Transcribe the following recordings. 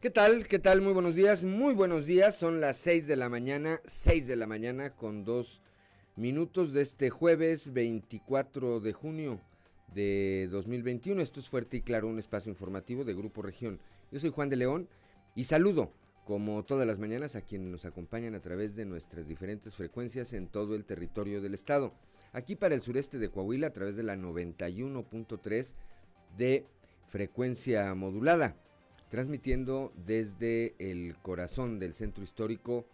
¿Qué tal? ¿Qué tal? Muy buenos días, muy buenos días. Son las 6 de la mañana, 6 de la mañana con dos minutos de este jueves 24 de junio de 2021. Esto es Fuerte y Claro, un espacio informativo de Grupo Región. Yo soy Juan de León y saludo, como todas las mañanas, a quienes nos acompañan a través de nuestras diferentes frecuencias en todo el territorio del estado. Aquí para el sureste de Coahuila a través de la 91.3 de frecuencia modulada transmitiendo desde el corazón del centro histórico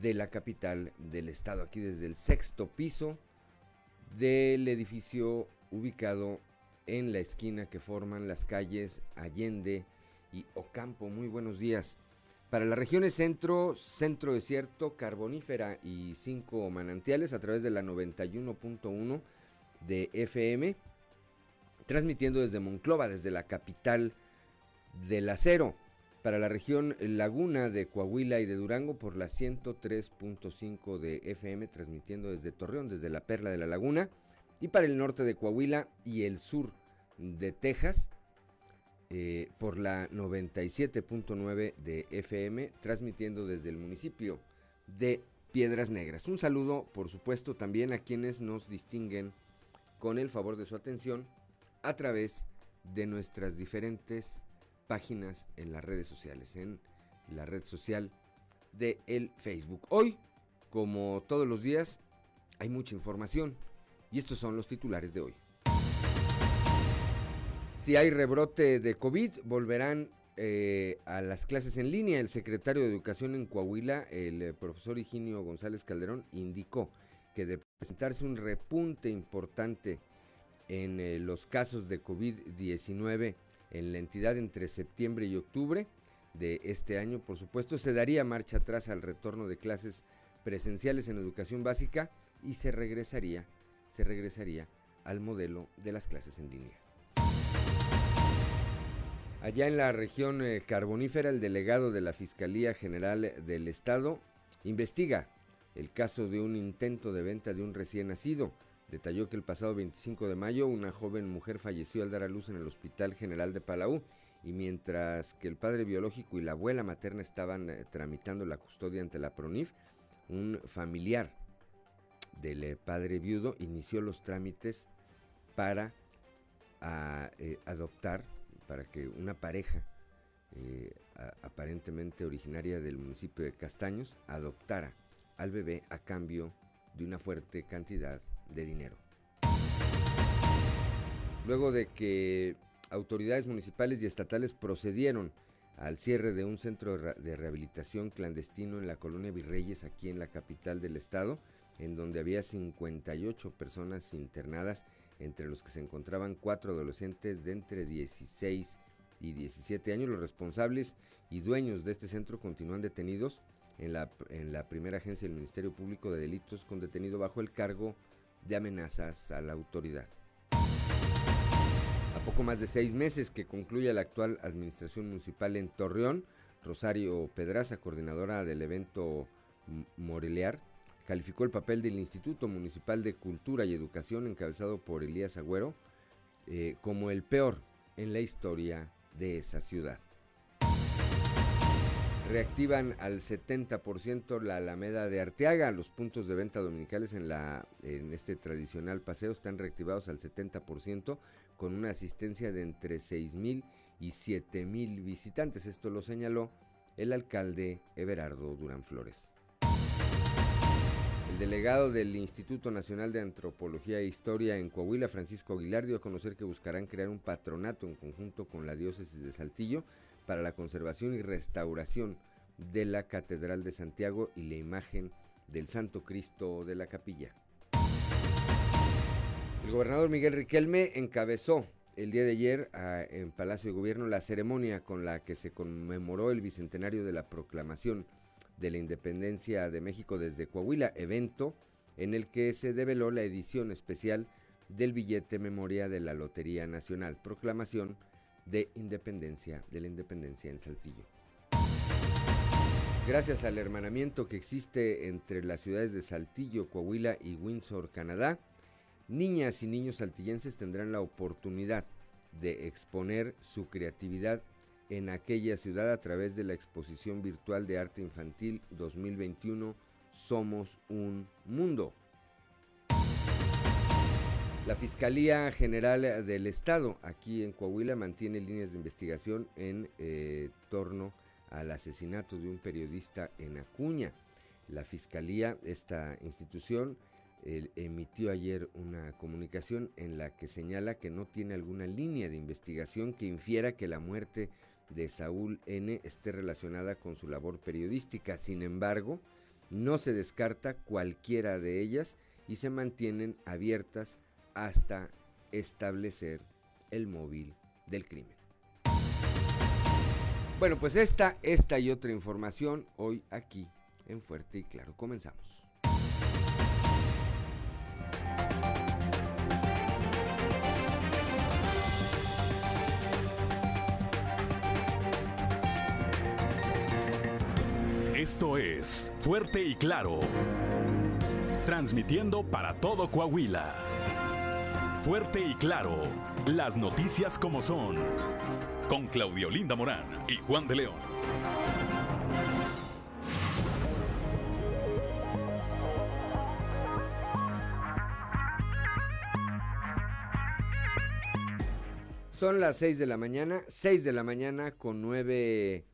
de la capital del estado, aquí desde el sexto piso del edificio ubicado en la esquina que forman las calles Allende y Ocampo. Muy buenos días. Para las regiones centro, centro desierto, carbonífera y cinco manantiales a través de la 91.1 de FM, transmitiendo desde Monclova, desde la capital del acero. Para la región Laguna de Coahuila y de Durango por la 103.5 de FM, transmitiendo desde Torreón, desde la Perla de la Laguna. Y para el norte de Coahuila y el sur de Texas, eh, por la 97.9 de FM, transmitiendo desde el municipio de Piedras Negras. Un saludo, por supuesto, también a quienes nos distinguen con el favor de su atención a través de nuestras diferentes páginas en las redes sociales, en la red social de el Facebook. Hoy, como todos los días, hay mucha información y estos son los titulares de hoy. Si hay rebrote de COVID, volverán eh, a las clases en línea. El secretario de Educación en Coahuila, el eh, profesor Higinio González Calderón, indicó que de presentarse un repunte importante en eh, los casos de COVID-19 en la entidad entre septiembre y octubre de este año. Por supuesto, se daría marcha atrás al retorno de clases presenciales en educación básica y se regresaría, se regresaría al modelo de las clases en línea. Allá en la región eh, carbonífera, el delegado de la Fiscalía General del Estado investiga el caso de un intento de venta de un recién nacido. Detalló que el pasado 25 de mayo una joven mujer falleció al dar a luz en el Hospital General de Palau y mientras que el padre biológico y la abuela materna estaban eh, tramitando la custodia ante la PRONIF, un familiar del eh, padre viudo inició los trámites para eh, adoptar, para que una pareja aparentemente originaria del municipio de Castaños adoptara al bebé a cambio de una fuerte cantidad de dinero. Luego de que autoridades municipales y estatales procedieron al cierre de un centro de rehabilitación clandestino en la colonia Virreyes, aquí en la capital del estado, en donde había 58 personas internadas, entre los que se encontraban cuatro adolescentes de entre 16 y 17 años. Los responsables y dueños de este centro continúan detenidos en la, en la primera agencia del Ministerio Público de Delitos con detenido bajo el cargo de amenazas a la autoridad. A poco más de seis meses que concluye la actual administración municipal en Torreón, Rosario Pedraza, coordinadora del evento Morelear, calificó el papel del Instituto Municipal de Cultura y Educación encabezado por Elías Agüero eh, como el peor en la historia de esa ciudad. Reactivan al 70% la Alameda de Arteaga. Los puntos de venta dominicales en, la, en este tradicional paseo están reactivados al 70% con una asistencia de entre 6 mil y 7 mil visitantes. Esto lo señaló el alcalde Everardo Durán Flores. El delegado del Instituto Nacional de Antropología e Historia en Coahuila, Francisco Aguilar, dio a conocer que buscarán crear un patronato en conjunto con la diócesis de Saltillo para la conservación y restauración de la Catedral de Santiago y la imagen del Santo Cristo de la capilla. El gobernador Miguel Riquelme encabezó el día de ayer en Palacio de Gobierno la ceremonia con la que se conmemoró el bicentenario de la proclamación de la independencia de México desde Coahuila, evento en el que se develó la edición especial del billete memoria de la Lotería Nacional, proclamación de independencia, de la independencia en Saltillo. Gracias al hermanamiento que existe entre las ciudades de Saltillo, Coahuila y Windsor, Canadá, niñas y niños saltillenses tendrán la oportunidad de exponer su creatividad en aquella ciudad a través de la exposición virtual de arte infantil 2021 Somos un Mundo. La Fiscalía General del Estado aquí en Coahuila mantiene líneas de investigación en eh, torno al asesinato de un periodista en Acuña. La Fiscalía, esta institución, emitió ayer una comunicación en la que señala que no tiene alguna línea de investigación que infiera que la muerte de Saúl N esté relacionada con su labor periodística. Sin embargo, no se descarta cualquiera de ellas y se mantienen abiertas hasta establecer el móvil del crimen. Bueno, pues esta, esta y otra información hoy aquí en Fuerte y Claro. Comenzamos. Esto es Fuerte y Claro. Transmitiendo para todo Coahuila. Fuerte y Claro. Las noticias como son. Con Claudio Linda Morán y Juan de León. Son las 6 de la mañana, 6 de la mañana con 9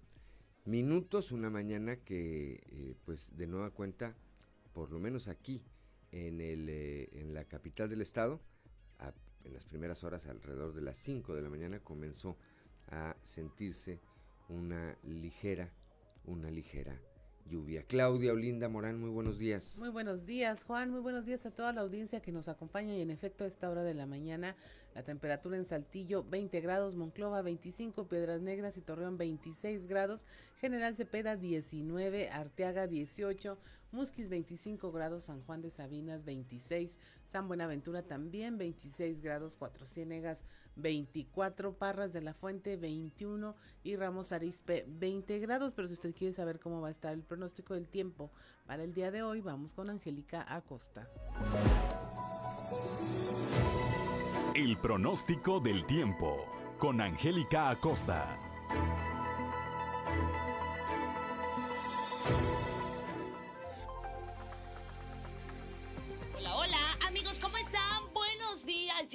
minutos, una mañana que eh, pues de nueva cuenta, por lo menos aquí en, el, eh, en la capital del estado, en las primeras horas alrededor de las 5 de la mañana comenzó a sentirse una ligera, una ligera lluvia. Claudia Olinda Morán, muy buenos días. Muy buenos días, Juan. Muy buenos días a toda la audiencia que nos acompaña. Y en efecto, a esta hora de la mañana, la temperatura en Saltillo 20 grados, Monclova 25, Piedras Negras y Torreón 26 grados, General Cepeda 19, Arteaga 18, Musquis 25 grados, San Juan de Sabinas 26, San Buenaventura también 26 grados, Cuatro Ciénegas 24, Parras de la Fuente 21 y Ramos Arispe 20 grados. Pero si usted quiere saber cómo va a estar el pronóstico del tiempo para el día de hoy, vamos con Angélica Acosta. El pronóstico del tiempo con Angélica Acosta.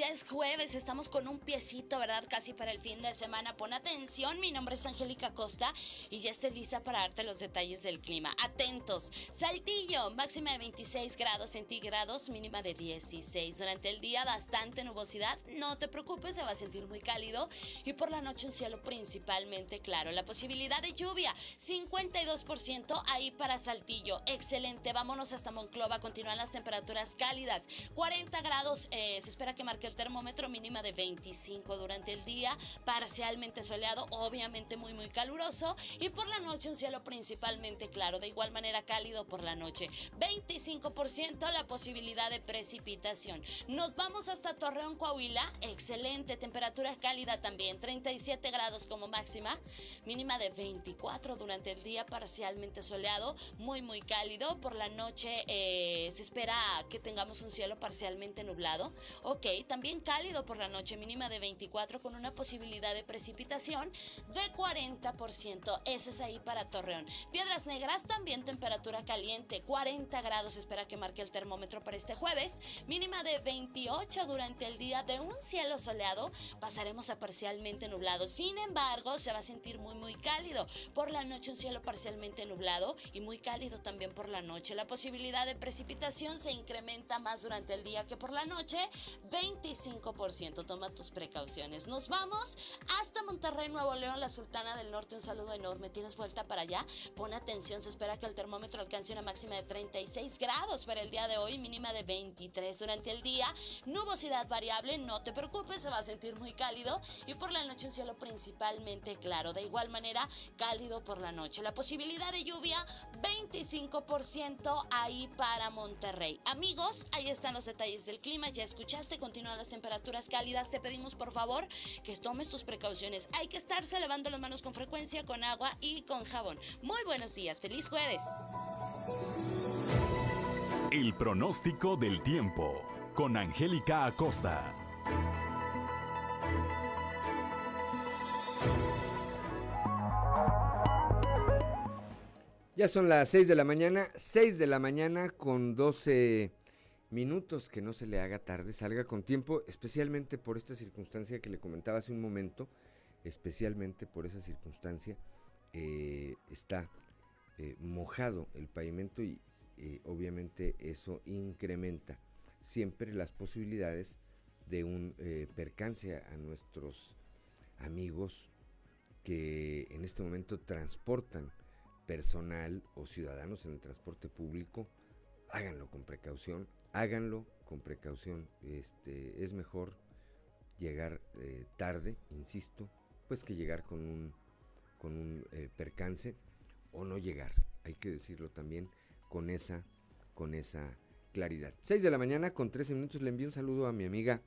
Es jueves, estamos con un piecito, ¿verdad? Casi para el fin de semana. Pon atención, mi nombre es Angélica Costa y ya estoy lista para darte los detalles del clima. Atentos, Saltillo, máxima de 26 grados centígrados, mínima de 16. Durante el día bastante nubosidad, no te preocupes, se va a sentir muy cálido y por la noche un cielo principalmente claro. La posibilidad de lluvia, 52% ahí para Saltillo. Excelente, vámonos hasta Monclova, continúan las temperaturas cálidas, 40 grados, eh, se espera que marque el termómetro mínima de 25 durante el día, parcialmente soleado, obviamente muy muy caluroso. Y por la noche un cielo principalmente claro, de igual manera cálido por la noche, 25% la posibilidad de precipitación. Nos vamos hasta Torreón, Coahuila, excelente, temperatura cálida también, 37 grados como máxima, mínima de 24 durante el día, parcialmente soleado, muy muy cálido, por la noche eh, se espera que tengamos un cielo parcialmente nublado, ok, también cálido por la noche, mínima de 24 con una posibilidad de precipitación de 40%. Eso es ahí para Torreón. Piedras Negras también temperatura caliente, 40 grados espera que marque el termómetro para este jueves, mínima de 28 durante el día de un cielo soleado, pasaremos a parcialmente nublado. Sin embargo, se va a sentir muy muy cálido. Por la noche un cielo parcialmente nublado y muy cálido también por la noche. La posibilidad de precipitación se incrementa más durante el día que por la noche. 25%. Toma tus precauciones. Nos vamos hasta Monterrey, Nuevo León, la Sultana del Norte. Un saludo enorme. ¿Tienes vuelta para allá? Pon atención. Se espera que el termómetro alcance una máxima de 36 grados para el día de hoy, mínima de 23 durante el día. Nubosidad variable. No te preocupes, se va a sentir muy cálido. Y por la noche un cielo principalmente claro. De igual manera, cálido por la noche. La posibilidad de lluvia, 25% ahí para Monterrey. Amigos, ahí están los detalles del clima. Ya escuchaste con continúan temperaturas cálidas, te pedimos por favor que tomes tus precauciones. Hay que estarse lavando las manos con frecuencia, con agua y con jabón. Muy buenos días, feliz jueves. El pronóstico del tiempo con Angélica Acosta. Ya son las 6 de la mañana, 6 de la mañana con 12 minutos, que no se le haga tarde, salga con tiempo, especialmente por esta circunstancia que le comentaba hace un momento, especialmente por esa circunstancia, eh, está eh, mojado el pavimento y eh, obviamente eso incrementa siempre las posibilidades de un percance a nuestros amigos que en este momento transportan personal o ciudadanos en el transporte público, háganlo con precaución, háganlo con precaución. Este, es mejor llegar eh, tarde, insisto, pues que llegar con un, con un eh, percance o no llegar, hay que decirlo también con esa, con esa claridad. 6 de la mañana con 13 minutos le envío un saludo a mi amiga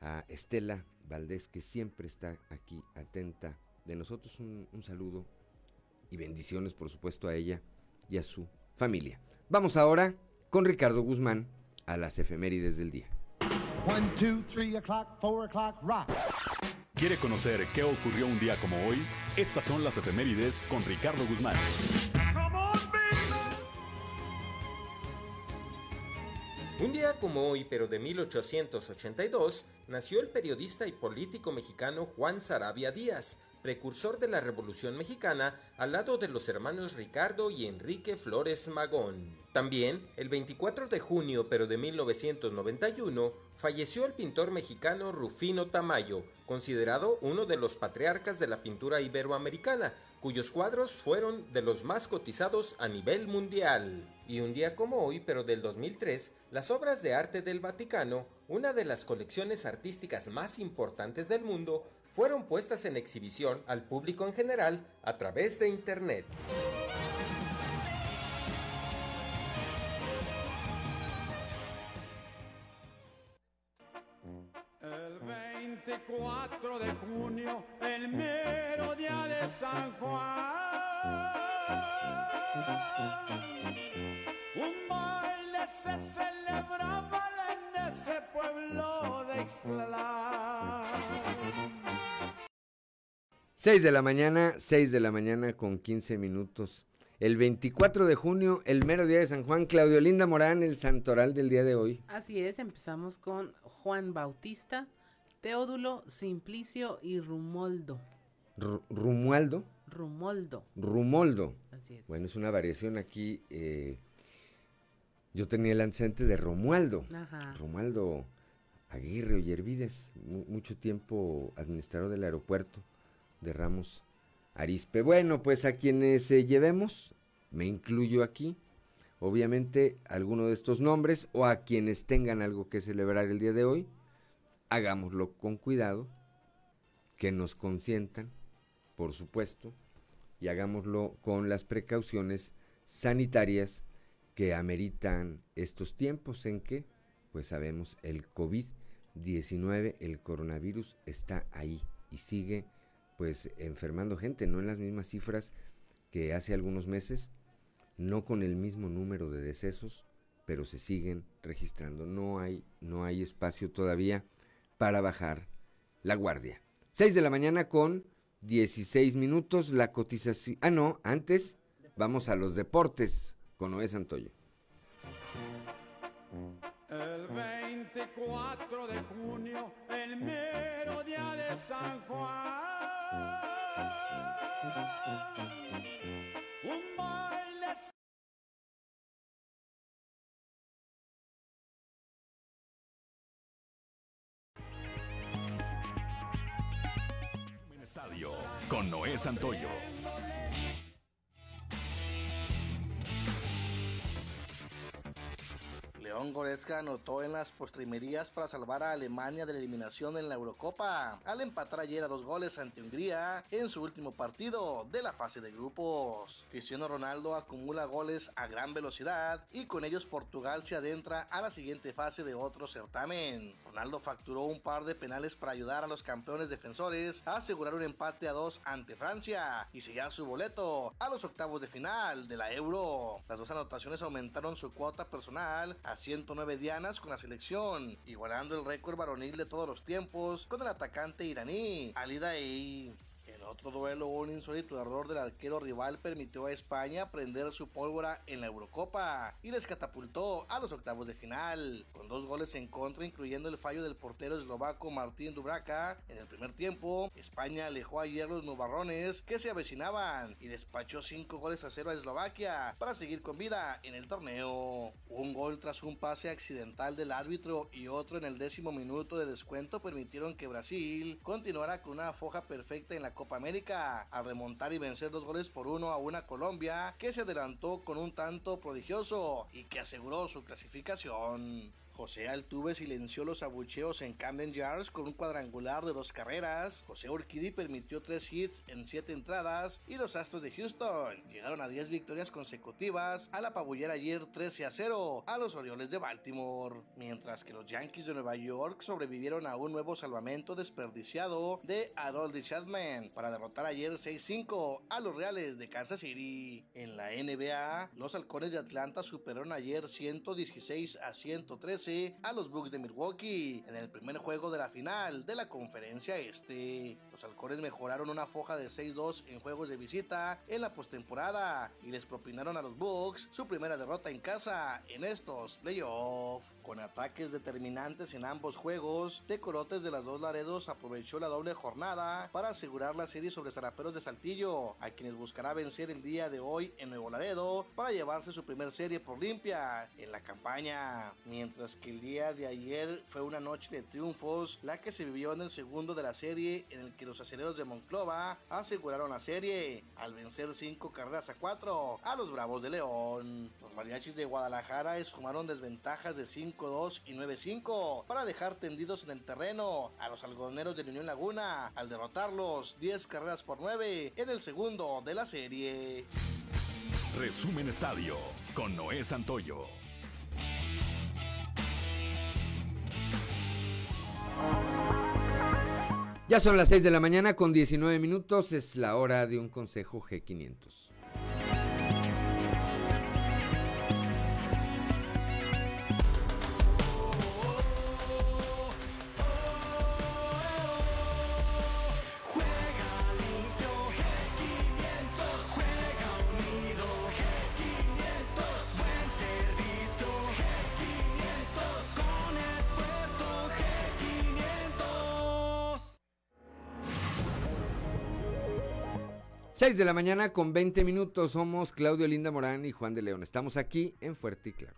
a Estela Valdés que siempre está aquí atenta de nosotros un, un saludo y bendiciones por supuesto a ella y a su familia. Vamos ahora con Ricardo Guzmán a las efemérides del día. ¿Quiere conocer qué ocurrió un día como hoy? Estas son las efemérides con Ricardo Guzmán. Un día como hoy, pero de 1882, nació el periodista y político mexicano Juan Sarabia Díaz, precursor de la Revolución Mexicana, al lado de los hermanos Ricardo y Enrique Flores Magón. También, el 24 de junio pero de 1991, falleció el pintor mexicano Rufino Tamayo, considerado uno de los patriarcas de la pintura iberoamericana, cuyos cuadros fueron de los más cotizados a nivel mundial. Y un día como hoy, pero del 2003, las obras de arte del Vaticano, una de las colecciones artísticas más importantes del mundo, fueron puestas en exhibición al público en general a través de Internet. El 24 de junio, el mero día de San Juan, un baile se celebraba en ese pueblo de Ixtlán. 6 de la mañana, 6 de la mañana con 15 minutos. El 24 de junio, el mero día de San Juan, Claudio Linda Morán, el santoral del día de hoy. Así es, empezamos con Juan Bautista, Teodulo, Simplicio y Rumoldo. R Rumualdo. Rumoldo. Rumoldo. Así es. Bueno, es una variación aquí. eh, yo tenía el antecedente de Romualdo. Ajá. Romualdo Aguirre Ollervides, mu- mucho tiempo administrador del aeropuerto de Ramos Arispe. Bueno, pues a quienes eh, llevemos, me incluyo aquí, obviamente alguno de estos nombres o a quienes tengan algo que celebrar el día de hoy, hagámoslo con cuidado, que nos consientan, por supuesto, y hagámoslo con las precauciones sanitarias que ameritan estos tiempos en que, pues sabemos, el COVID-19, el coronavirus está ahí y sigue pues enfermando gente, no en las mismas cifras que hace algunos meses, no con el mismo número de decesos, pero se siguen registrando. No hay, no hay espacio todavía para bajar la guardia. 6 de la mañana con 16 minutos, la cotización. Ah, no, antes vamos a los deportes con Noé Santoyo. El 24 de junio, el mero día de San Juan. Estadio con Noé Santoyo. León Goretzka anotó en las postrimerías para salvar a Alemania de la eliminación en la Eurocopa, al empatar ayer a dos goles ante Hungría en su último partido de la fase de grupos. Cristiano Ronaldo acumula goles a gran velocidad y con ellos Portugal se adentra a la siguiente fase de otro certamen. Ronaldo facturó un par de penales para ayudar a los campeones defensores a asegurar un empate a dos ante Francia y sellar su boleto a los octavos de final de la Euro. Las dos anotaciones aumentaron su cuota personal a 109 dianas con la selección, igualando el récord varonil de todos los tiempos con el atacante iraní Ali Daei. Otro duelo, un insólito error del arquero rival permitió a España prender su pólvora en la Eurocopa y les catapultó a los octavos de final, con dos goles en contra, incluyendo el fallo del portero eslovaco Martín Dubraca. En el primer tiempo, España alejó ayer los nubarrones que se avecinaban y despachó cinco goles a cero a Eslovaquia para seguir con vida en el torneo. Un gol tras un pase accidental del árbitro y otro en el décimo minuto de descuento permitieron que Brasil continuara con una foja perfecta en la Copa América al remontar y vencer dos goles por uno a una Colombia que se adelantó con un tanto prodigioso y que aseguró su clasificación. José Altuve silenció los abucheos en Camden Yards con un cuadrangular de dos carreras. José Urquidi permitió tres hits en siete entradas y los Astros de Houston llegaron a 10 victorias consecutivas al apabullar ayer 13 a 0 a los Orioles de Baltimore, mientras que los Yankees de Nueva York sobrevivieron a un nuevo salvamento desperdiciado de Harold Chapman para derrotar ayer 6-5 a los Reales de Kansas City. En la NBA, los Halcones de Atlanta superaron ayer 116 a 113 a los Bucks de Milwaukee en el primer juego de la final de la conferencia este. Los halcones mejoraron una foja de 6-2 en juegos de visita en la postemporada y les propinaron a los Bucks su primera derrota en casa en estos playoffs. Con ataques determinantes en ambos juegos, Tecorotes de las dos Laredos aprovechó la doble jornada para asegurar la serie sobre Zaraperos de Saltillo, a quienes buscará vencer el día de hoy en Nuevo Laredo para llevarse su primer serie por limpia en la campaña. Mientras que el día de ayer fue una noche de triunfos, la que se vivió en el segundo de la serie, en el que los aceleros de Monclova aseguraron la serie al vencer cinco carreras a cuatro a los Bravos de León. Los mariachis de Guadalajara esfumaron desventajas de 5-2 y 9-5 para dejar tendidos en el terreno a los algodoneros de Unión Laguna al derrotarlos 10 carreras por 9 en el segundo de la serie. Resumen Estadio con Noé Santoyo. Ya son las 6 de la mañana con 19 minutos, es la hora de un consejo G500. De la mañana con 20 minutos. Somos Claudio Linda Morán y Juan de León. Estamos aquí en Fuerte y Claro.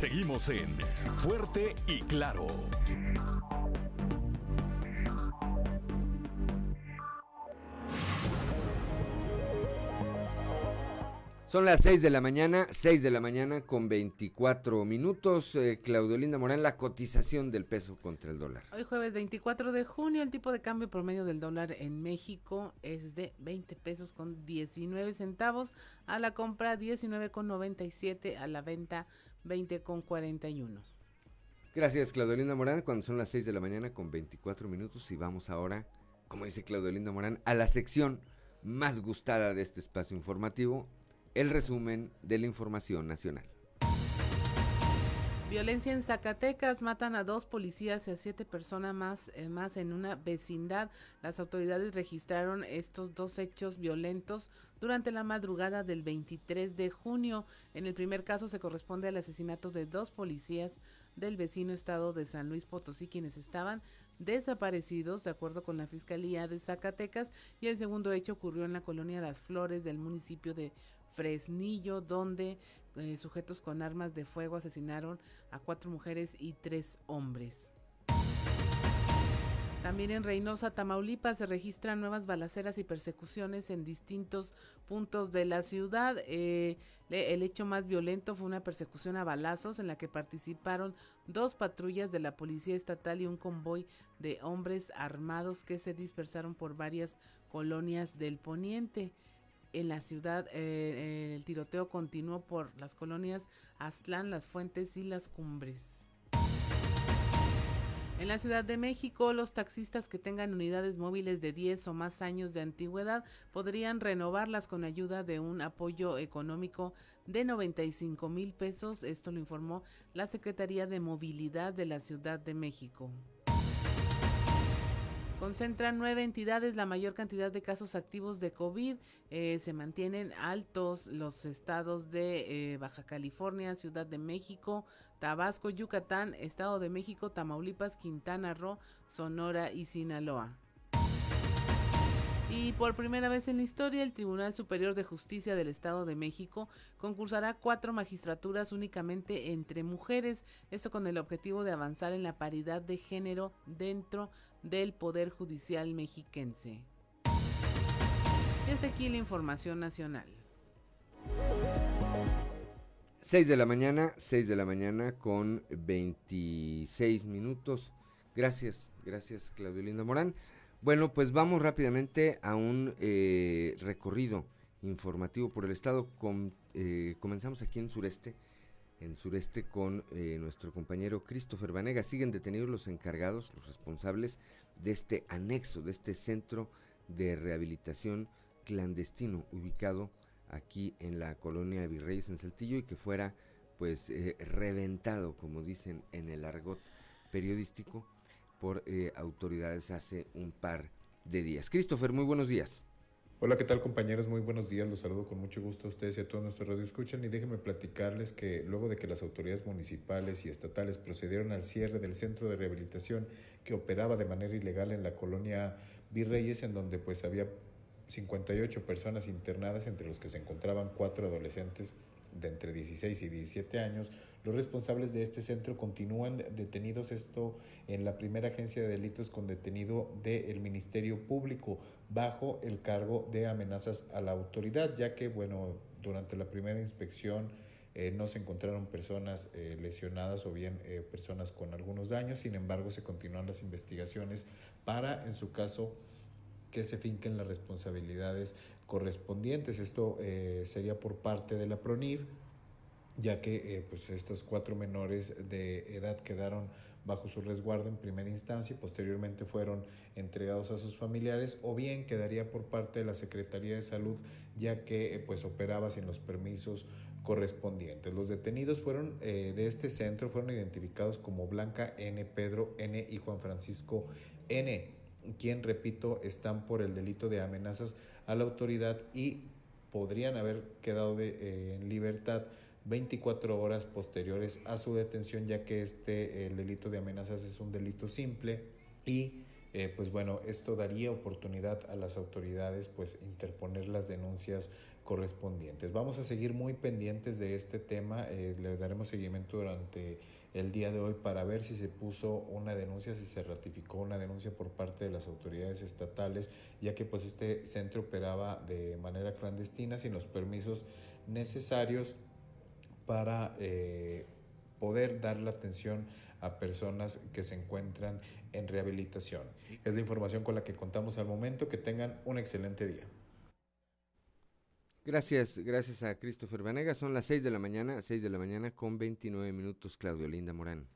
Seguimos en Fuerte y Claro. Son las 6 de la mañana, 6 de la mañana con 24 minutos. Eh, Claudio Linda Morán, la cotización del peso contra el dólar. Hoy jueves 24 de junio, el tipo de cambio promedio del dólar en México es de 20 pesos con 19 centavos. A la compra 19 con 97, a la venta 20 con 41. Gracias, Claudio Linda Morán. Cuando son las 6 de la mañana con 24 minutos y vamos ahora, como dice Claudio Linda Morán, a la sección más gustada de este espacio informativo, el resumen de la información nacional. Violencia en Zacatecas, matan a dos policías y a siete personas más, eh, más en una vecindad. Las autoridades registraron estos dos hechos violentos durante la madrugada del 23 de junio. En el primer caso se corresponde al asesinato de dos policías del vecino estado de San Luis Potosí, quienes estaban desaparecidos, de acuerdo con la Fiscalía de Zacatecas, y el segundo hecho ocurrió en la colonia Las Flores del municipio de Fresnillo, donde eh, sujetos con armas de fuego asesinaron a cuatro mujeres y tres hombres. También en Reynosa, Tamaulipas, se registran nuevas balaceras y persecuciones en distintos puntos de la ciudad. Eh, el hecho más violento fue una persecución a balazos en la que participaron dos patrullas de la Policía Estatal y un convoy de hombres armados que se dispersaron por varias colonias del poniente en la ciudad. Eh, el tiroteo continuó por las colonias Aztlán, Las Fuentes y Las Cumbres. En la Ciudad de México, los taxistas que tengan unidades móviles de 10 o más años de antigüedad podrían renovarlas con ayuda de un apoyo económico de 95 mil pesos. Esto lo informó la Secretaría de Movilidad de la Ciudad de México. Concentran nueve entidades, la mayor cantidad de casos activos de COVID. Eh, se mantienen altos los estados de eh, Baja California, Ciudad de México, Tabasco, Yucatán, Estado de México, Tamaulipas, Quintana Roo, Sonora y Sinaloa. Y por primera vez en la historia, el Tribunal Superior de Justicia del Estado de México concursará cuatro magistraturas únicamente entre mujeres, esto con el objetivo de avanzar en la paridad de género dentro del Poder Judicial mexiquense. Desde aquí la información nacional. 6 de la mañana, 6 de la mañana con 26 minutos. Gracias, gracias Claudio Linda Morán. Bueno, pues vamos rápidamente a un eh, recorrido informativo por el estado. Eh, comenzamos aquí en sureste, en sureste con eh, nuestro compañero Christopher Vanega. Siguen detenidos los encargados, los responsables de este anexo, de este centro de rehabilitación clandestino ubicado aquí en la colonia Virreyes en Saltillo y que fuera pues reventado, como dicen en el argot periodístico, por eh, autoridades hace un par de días. Christopher, muy buenos días. Hola, ¿qué tal compañeros? Muy buenos días, los saludo con mucho gusto a ustedes y a todos nuestros radio escuchan y déjenme platicarles que luego de que las autoridades municipales y estatales procedieron al cierre del centro de rehabilitación que operaba de manera ilegal en la colonia Virreyes, en donde pues había 58 personas internadas, entre los que se encontraban cuatro adolescentes de entre 16 y 17 años, los responsables de este centro continúan detenidos, esto en la primera agencia de delitos con detenido del Ministerio Público, bajo el cargo de amenazas a la autoridad, ya que, bueno, durante la primera inspección eh, no se encontraron personas eh, lesionadas o bien eh, personas con algunos daños, sin embargo, se continúan las investigaciones para, en su caso, que se finquen las responsabilidades correspondientes. Esto sería por parte de la PRONIF, ya que eh, pues estos cuatro menores de edad quedaron bajo su resguardo en primera instancia y posteriormente fueron entregados a sus familiares o bien quedaría por parte de la Secretaría de Salud ya que eh, pues operaba sin los permisos correspondientes. Los detenidos fueron eh, de este centro fueron identificados como Blanca N, Pedro N. y Juan Francisco N, quien repito están por el delito de amenazas a la autoridad y podrían haber quedado en libertad 24 horas posteriores a su detención, ya que este el delito de amenazas es un delito simple y eh, pues bueno, esto daría oportunidad a las autoridades pues interponer las denuncias correspondientes. Vamos a seguir muy pendientes de este tema, eh, le daremos seguimiento durante el día de hoy para ver si se puso una denuncia, si se ratificó una denuncia por parte de las autoridades estatales, ya que pues este centro operaba de manera clandestina sin los permisos necesarios para eh, poder dar la atención a personas que se encuentran en rehabilitación. Es la información con la que contamos al momento. Que tengan un excelente día. Gracias, gracias a Christopher Vanegas. Son las 6 de la mañana, 6 de la mañana con 29 minutos, Claudio Linda Morán.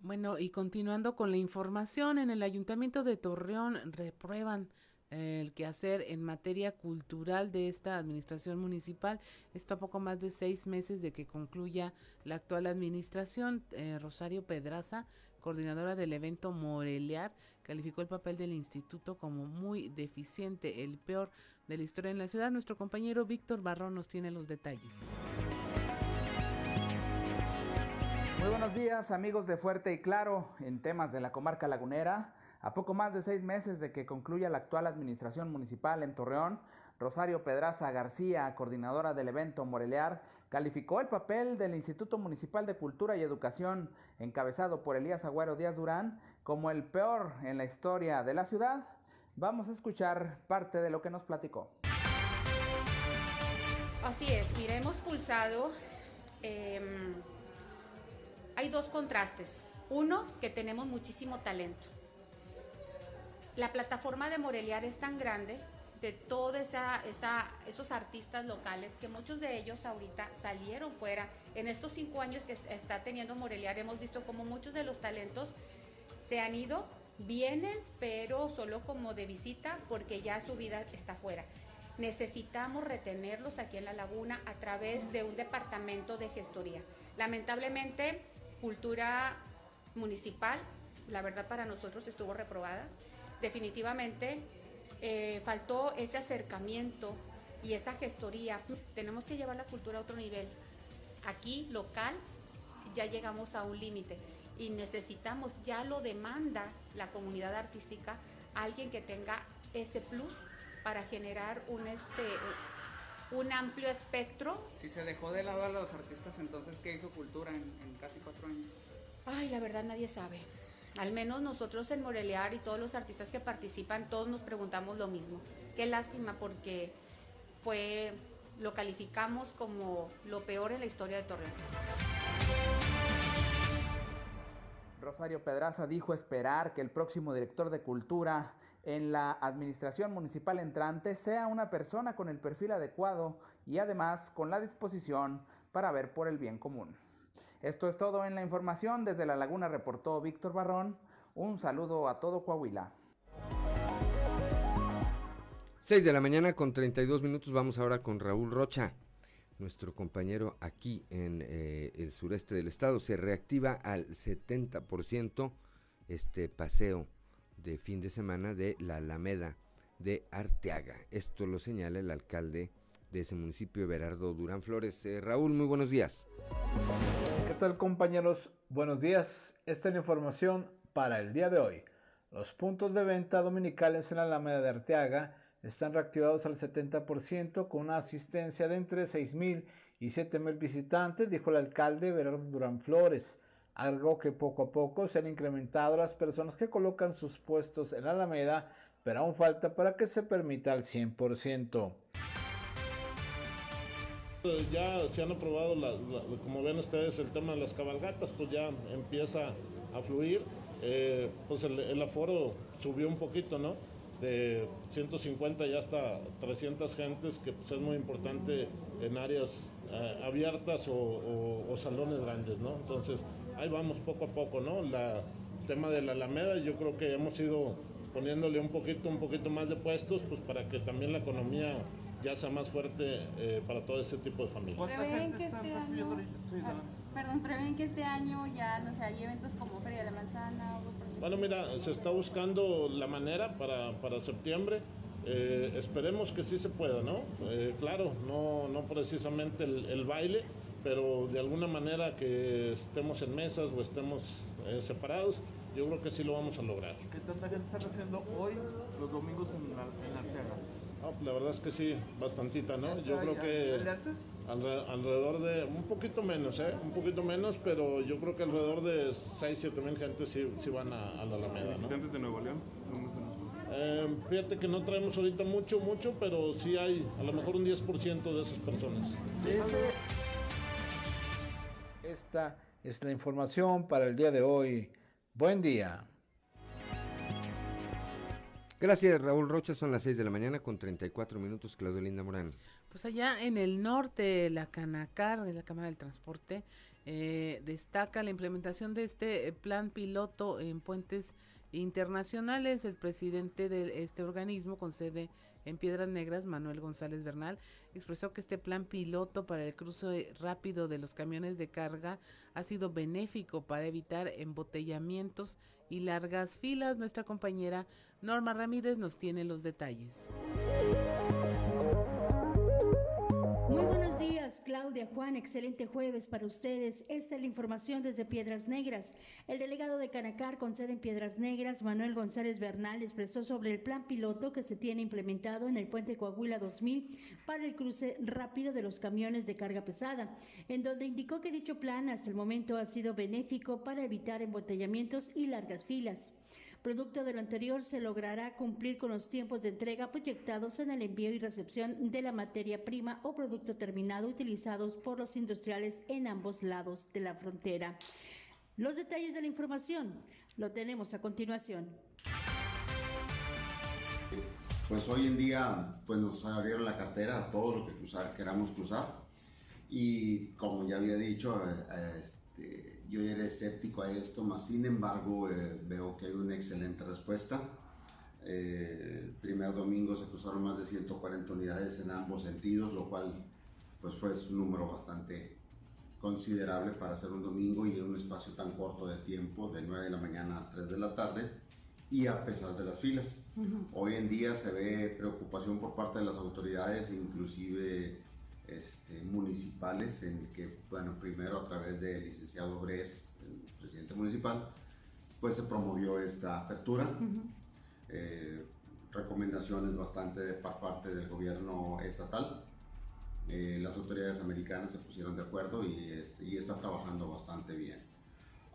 Bueno, y continuando con la información, en el Ayuntamiento de Torreón reprueban el quehacer en materia cultural de esta administración municipal. Esto a poco más de seis meses de que concluya la actual administración. Eh, Rosario Pedraza, coordinadora del evento Morelear, calificó el papel del instituto como muy deficiente, el peor de la historia en la ciudad. Nuestro compañero Víctor Barrón nos tiene los detalles. Muy buenos días amigos de Fuerte y Claro en temas de la comarca lagunera. A poco más de seis meses de que concluya la actual administración municipal en Torreón, Rosario Pedraza García, coordinadora del evento Morelear, calificó el papel del Instituto Municipal de Cultura y Educación, encabezado por Elías Agüero Díaz Durán, como el peor en la historia de la ciudad. Vamos a escuchar parte de lo que nos platicó. Así es, mira, hemos pulsado, em, hay dos contrastes. Uno, que tenemos muchísimo talento la plataforma de Moreliar es tan grande de todos esos artistas locales que muchos de ellos ahorita salieron fuera. En estos cinco años que está teniendo Moreliar hemos visto como muchos de los talentos se han ido, vienen, pero solo como de visita porque ya su vida está fuera. Necesitamos retenerlos aquí en la laguna a través de un departamento de gestoría. Lamentablemente, cultura municipal, la verdad para nosotros estuvo reprobada definitivamente eh, faltó ese acercamiento y esa gestoría. Tenemos que llevar la cultura a otro nivel. Aquí, local, ya llegamos a un límite y necesitamos, ya lo demanda la comunidad artística, alguien que tenga ese plus para generar un este un amplio espectro. Si se dejó de lado a los artistas, entonces, ¿qué hizo Cultura en, en casi cuatro años? Ay, la verdad nadie sabe. Al menos nosotros en Morelear y todos los artistas que participan, todos nos preguntamos lo mismo. Qué lástima porque fue, lo calificamos como lo peor en la historia de Torreón. Rosario Pedraza dijo esperar que el próximo director de cultura en la administración municipal entrante sea una persona con el perfil adecuado y además con la disposición para ver por el bien común. Esto es todo en la información. Desde La Laguna reportó Víctor Barrón. Un saludo a todo Coahuila. 6 de la mañana con 32 minutos. Vamos ahora con Raúl Rocha, nuestro compañero aquí en eh, el sureste del estado. Se reactiva al 70% este paseo de fin de semana de la Alameda de Arteaga. Esto lo señala el alcalde de ese municipio, Berardo Durán Flores. Eh, Raúl, muy buenos días. ¿Qué tal compañeros? Buenos días. Esta es la información para el día de hoy. Los puntos de venta dominicales en la Alameda de Arteaga están reactivados al 70% con una asistencia de entre 6.000 y 7.000 visitantes, dijo el alcalde Berardo Durán Flores. Algo que poco a poco se han incrementado las personas que colocan sus puestos en la Alameda, pero aún falta para que se permita al 100%. Ya se han aprobado, como ven ustedes, el tema de las cabalgatas, pues ya empieza a fluir. Eh, pues el, aforo subió un poquito, ¿no? De 150 ya hasta 300 gentes, que pues es muy importante en áreas eh, abiertas o, o, salones grandes, ¿no? Entonces, ahí vamos poco a poco, ¿no? El tema de la Alameda, yo creo que hemos ido poniéndole un poquito, un poquito más de puestos, pues para que también la economía ya sea más fuerte eh, para todo ese tipo de familias. ¿Prevén que este año, ah, perdón, prevén que este año ya, no sé, hay eventos como Feria de la Manzana o Bueno, mira, se está buscando la manera para, para septiembre. Eh, esperemos que sí se pueda, ¿no? Eh, claro, no, no precisamente el, el, baile, pero de alguna manera que estemos en mesas o estemos separados, yo creo que sí lo vamos a lograr. ¿Qué tanta gente está haciendo hoy los domingos en la, en Arteaga? La verdad es que sí, bastantita, ¿no? Yo creo que alrededor de, un poquito menos, ¿eh? Un poquito menos, pero yo creo que alrededor de 6, 7 mil gente sí, sí van a, a la Alameda, ¿no? de Nuevo León? Eh, fíjate que no traemos ahorita mucho, mucho, pero sí hay a lo mejor un 10% de esas personas. Esta es la información para el día de hoy. Buen día. Gracias, Raúl Rocha. Son las 6 de la mañana con 34 minutos. Claudio Linda Morán. Pues allá en el norte, la Canacar, de la Cámara del Transporte, eh, destaca la implementación de este eh, plan piloto en puentes internacionales. El presidente de este organismo con sede en Piedras Negras, Manuel González Bernal, expresó que este plan piloto para el cruce rápido de los camiones de carga ha sido benéfico para evitar embotellamientos y largas filas. Nuestra compañera Norma Ramírez nos tiene los detalles. Muy buenos días, Claudia, Juan, excelente jueves para ustedes. Esta es la información desde Piedras Negras. El delegado de Canacar con sede en Piedras Negras, Manuel González Bernal, expresó sobre el plan piloto que se tiene implementado en el puente Coahuila 2000 para el cruce rápido de los camiones de carga pesada, en donde indicó que dicho plan hasta el momento ha sido benéfico para evitar embotellamientos y largas filas. Producto de lo anterior, se logrará cumplir con los tiempos de entrega proyectados en el envío y recepción de la materia prima o producto terminado utilizados por los industriales en ambos lados de la frontera. Los detalles de la información lo tenemos a continuación. Pues hoy en día pues nos abrieron la cartera a todo lo que queramos cruzar y como ya había dicho, eh, este, yo era escéptico a esto, más sin embargo eh, veo que hay una excelente respuesta. Eh, el primer domingo se cruzaron más de 140 unidades en ambos sentidos, lo cual pues fue un número bastante considerable para hacer un domingo y en un espacio tan corto de tiempo, de 9 de la mañana a 3 de la tarde. y a pesar de las filas. Hoy en día se ve preocupación por parte de las autoridades, inclusive este, municipales, en que, bueno, primero a través del licenciado Bres, el presidente municipal, pues se promovió esta apertura. Eh, recomendaciones bastante de parte del gobierno estatal. Eh, las autoridades americanas se pusieron de acuerdo y, este, y está trabajando bastante bien.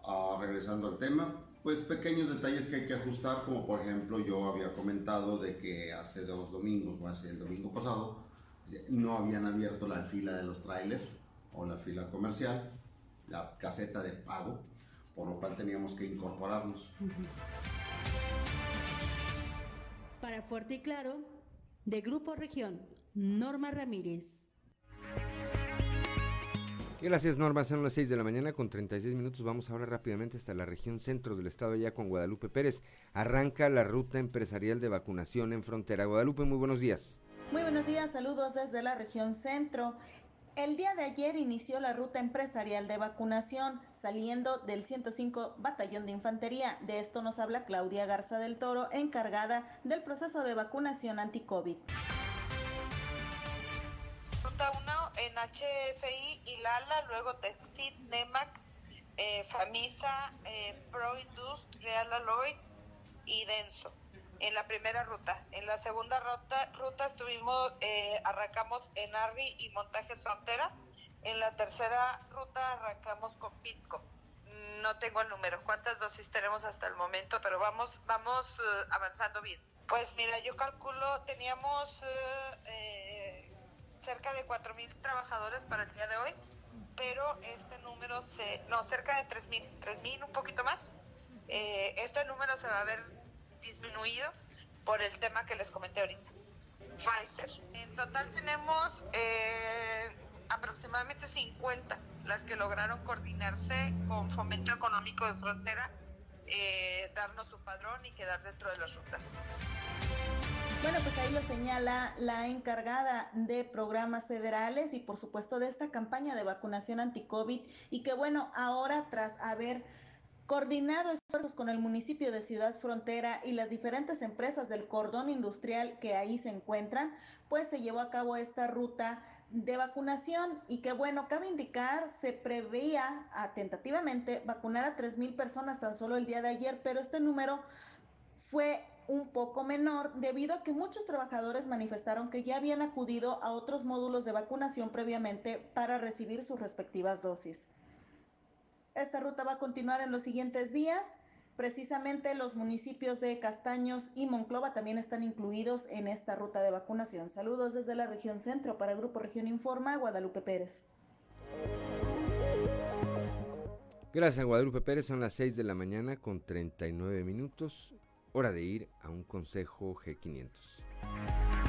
Ah, regresando al tema, pues pequeños detalles que hay que ajustar, como por ejemplo yo había comentado de que hace dos domingos, o hace el domingo pasado, no habían abierto la fila de los trailers o la fila comercial, la caseta de pago, por lo cual teníamos que incorporarnos. Para Fuerte y Claro, de Grupo Región, Norma Ramírez. Gracias Norma, son las 6 de la mañana con 36 minutos. Vamos ahora rápidamente hasta la región centro del estado ya con Guadalupe Pérez. Arranca la ruta empresarial de vacunación en frontera. Guadalupe, muy buenos días. Muy buenos días, saludos desde la región centro. El día de ayer inició la ruta empresarial de vacunación saliendo del 105 Batallón de Infantería. De esto nos habla Claudia Garza del Toro, encargada del proceso de vacunación anti-COVID. Ruta 1 en HFI y Lala, luego Texit, NEMAC, eh, FAMISA, eh, ProIndust, Real Alloys y Denso en la primera ruta. En la segunda ruta, ruta estuvimos, eh, arrancamos en Arri y Montajes Frontera. En la tercera ruta arrancamos con Pitco. No tengo el número, cuántas dosis tenemos hasta el momento, pero vamos, vamos eh, avanzando bien. Pues mira, yo calculo, teníamos eh, cerca de 4.000 trabajadores para el día de hoy, pero este número se, no, cerca de 3.000, 3.000, un poquito más. este número se va a ver disminuido por el tema que les comenté ahorita. Pfizer. En total tenemos eh, aproximadamente 50 las que lograron coordinarse con Fomento Económico de Frontera, eh, darnos su padrón y quedar dentro de las rutas. Bueno, pues ahí lo señala la encargada de programas federales y por supuesto de esta campaña de vacunación anti-COVID y que bueno, ahora tras haber coordinado esfuerzos con el municipio de Ciudad Frontera y las diferentes empresas del cordón industrial que ahí se encuentran, pues se llevó a cabo esta ruta de vacunación y que bueno, cabe indicar, se preveía tentativamente vacunar a 3.000 personas tan solo el día de ayer, pero este número fue un poco menor debido a que muchos trabajadores manifestaron que ya habían acudido a otros módulos de vacunación previamente para recibir sus respectivas dosis. Esta ruta va a continuar en los siguientes días. Precisamente los municipios de Castaños y Monclova también están incluidos en esta ruta de vacunación. Saludos desde la región centro para Grupo Región Informa, Guadalupe Pérez. Gracias, Guadalupe Pérez. Son las 6 de la mañana con 39 minutos. Hora de ir a un consejo G500.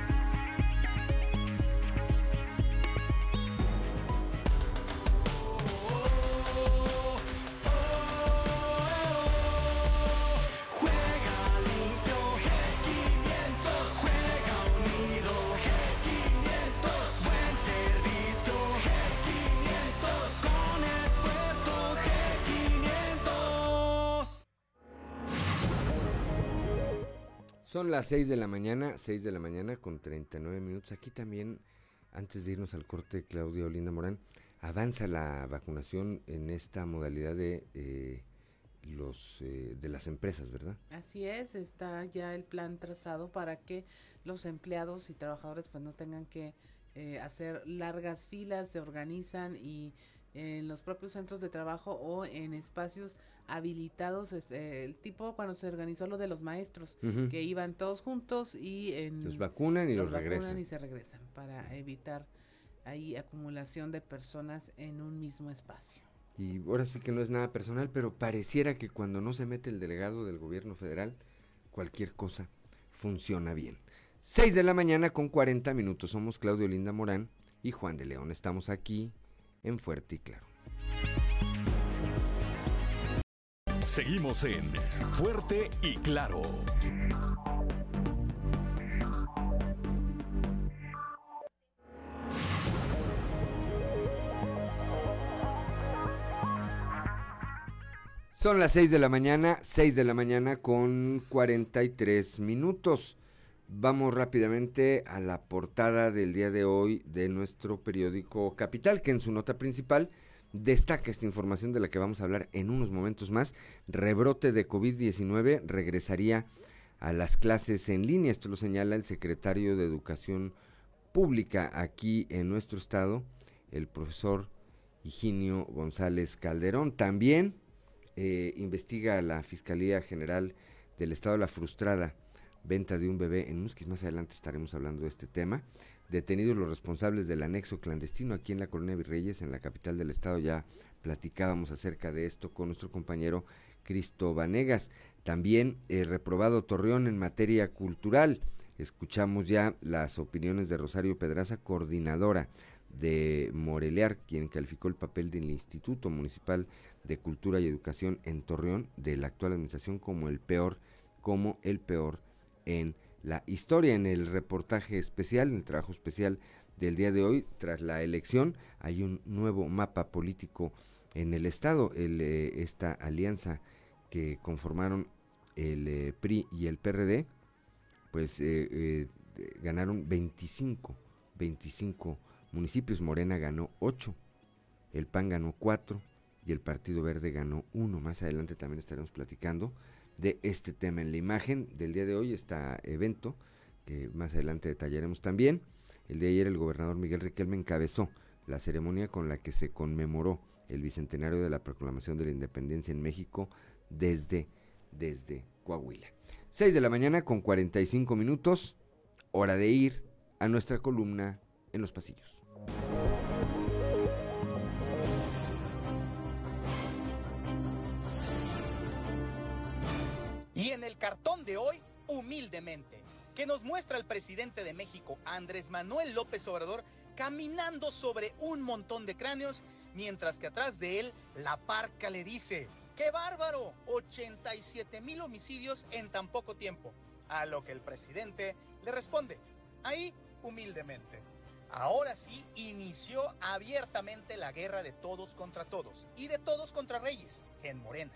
Son las 6 de la mañana, 6 de la mañana con 39 minutos. Aquí también, antes de irnos al corte, Claudia Olinda Morán, avanza la vacunación en esta modalidad de eh, los eh, de las empresas, ¿verdad? Así es, está ya el plan trazado para que los empleados y trabajadores pues no tengan que eh, hacer largas filas, se organizan y en los propios centros de trabajo o en espacios habilitados, eh, el tipo cuando se organizó lo de los maestros, que iban todos juntos y en, los vacunan y los, regresan. y se regresan para evitar ahí acumulación de personas en un mismo espacio. Y ahora sí que no es nada personal, pero pareciera que cuando no se mete el delegado del gobierno federal, cualquier cosa funciona bien. 6 de la mañana con 40 minutos. Somos Claudio Linda Morán y Juan de León. Estamos aquí en Fuerte y Claro. Seguimos en Fuerte y Claro. Son las 6 de la mañana, 6 de la mañana con 43 minutos. Vamos rápidamente a la portada del día de hoy de nuestro periódico Capital, que en su nota principal destaca esta información de la que vamos a hablar en unos momentos más. Rebrote de COVID-19 regresaría a las clases en línea. Esto lo señala el secretario de Educación Pública aquí en nuestro estado, el profesor Higinio González Calderón. También eh, investiga la Fiscalía General del Estado la frustrada venta de un bebé en Musquis. Más adelante estaremos hablando de este tema. Detenidos los responsables del anexo clandestino aquí en la Colonia Virreyes, en la capital del estado. Ya platicábamos acerca de esto con nuestro compañero Cristo Vanegas. También eh, reprobado Torreón en materia cultural. Escuchamos ya las opiniones de Rosario Pedraza, coordinadora de Morelear, quien calificó el papel del Instituto Municipal de Cultura y Educación en Torreón de la actual administración como el peor, como el peor en la historia. En el reportaje especial, en el trabajo especial del día de hoy, tras la elección, hay un nuevo mapa político en el estado. El, eh, esta alianza que conformaron el eh, PRI y el PRD, pues eh, ganaron 25, 25 municipios. Morena ganó 8, el PAN ganó 4 y el Partido Verde ganó 1. Más adelante también estaremos platicando de este tema. En la imagen del día de hoy está evento, que más adelante detallaremos también. El de ayer el gobernador Miguel Riquelme encabezó la ceremonia con la que se conmemoró el bicentenario de la proclamación de la independencia en México desde, desde Coahuila. 6 de la mañana con 45 minutos, hora de ir a nuestra columna en los pasillos. Cartón de hoy, humildemente, que nos muestra el presidente de México, Andrés Manuel López Obrador, caminando sobre un montón de cráneos, mientras que atrás de él la parca le dice, ¡qué bárbaro! 87 mil homicidios en tan poco tiempo. A lo que el presidente le responde, ahí humildemente. Ahora sí inició abiertamente la guerra de todos contra todos y de todos contra reyes en Morena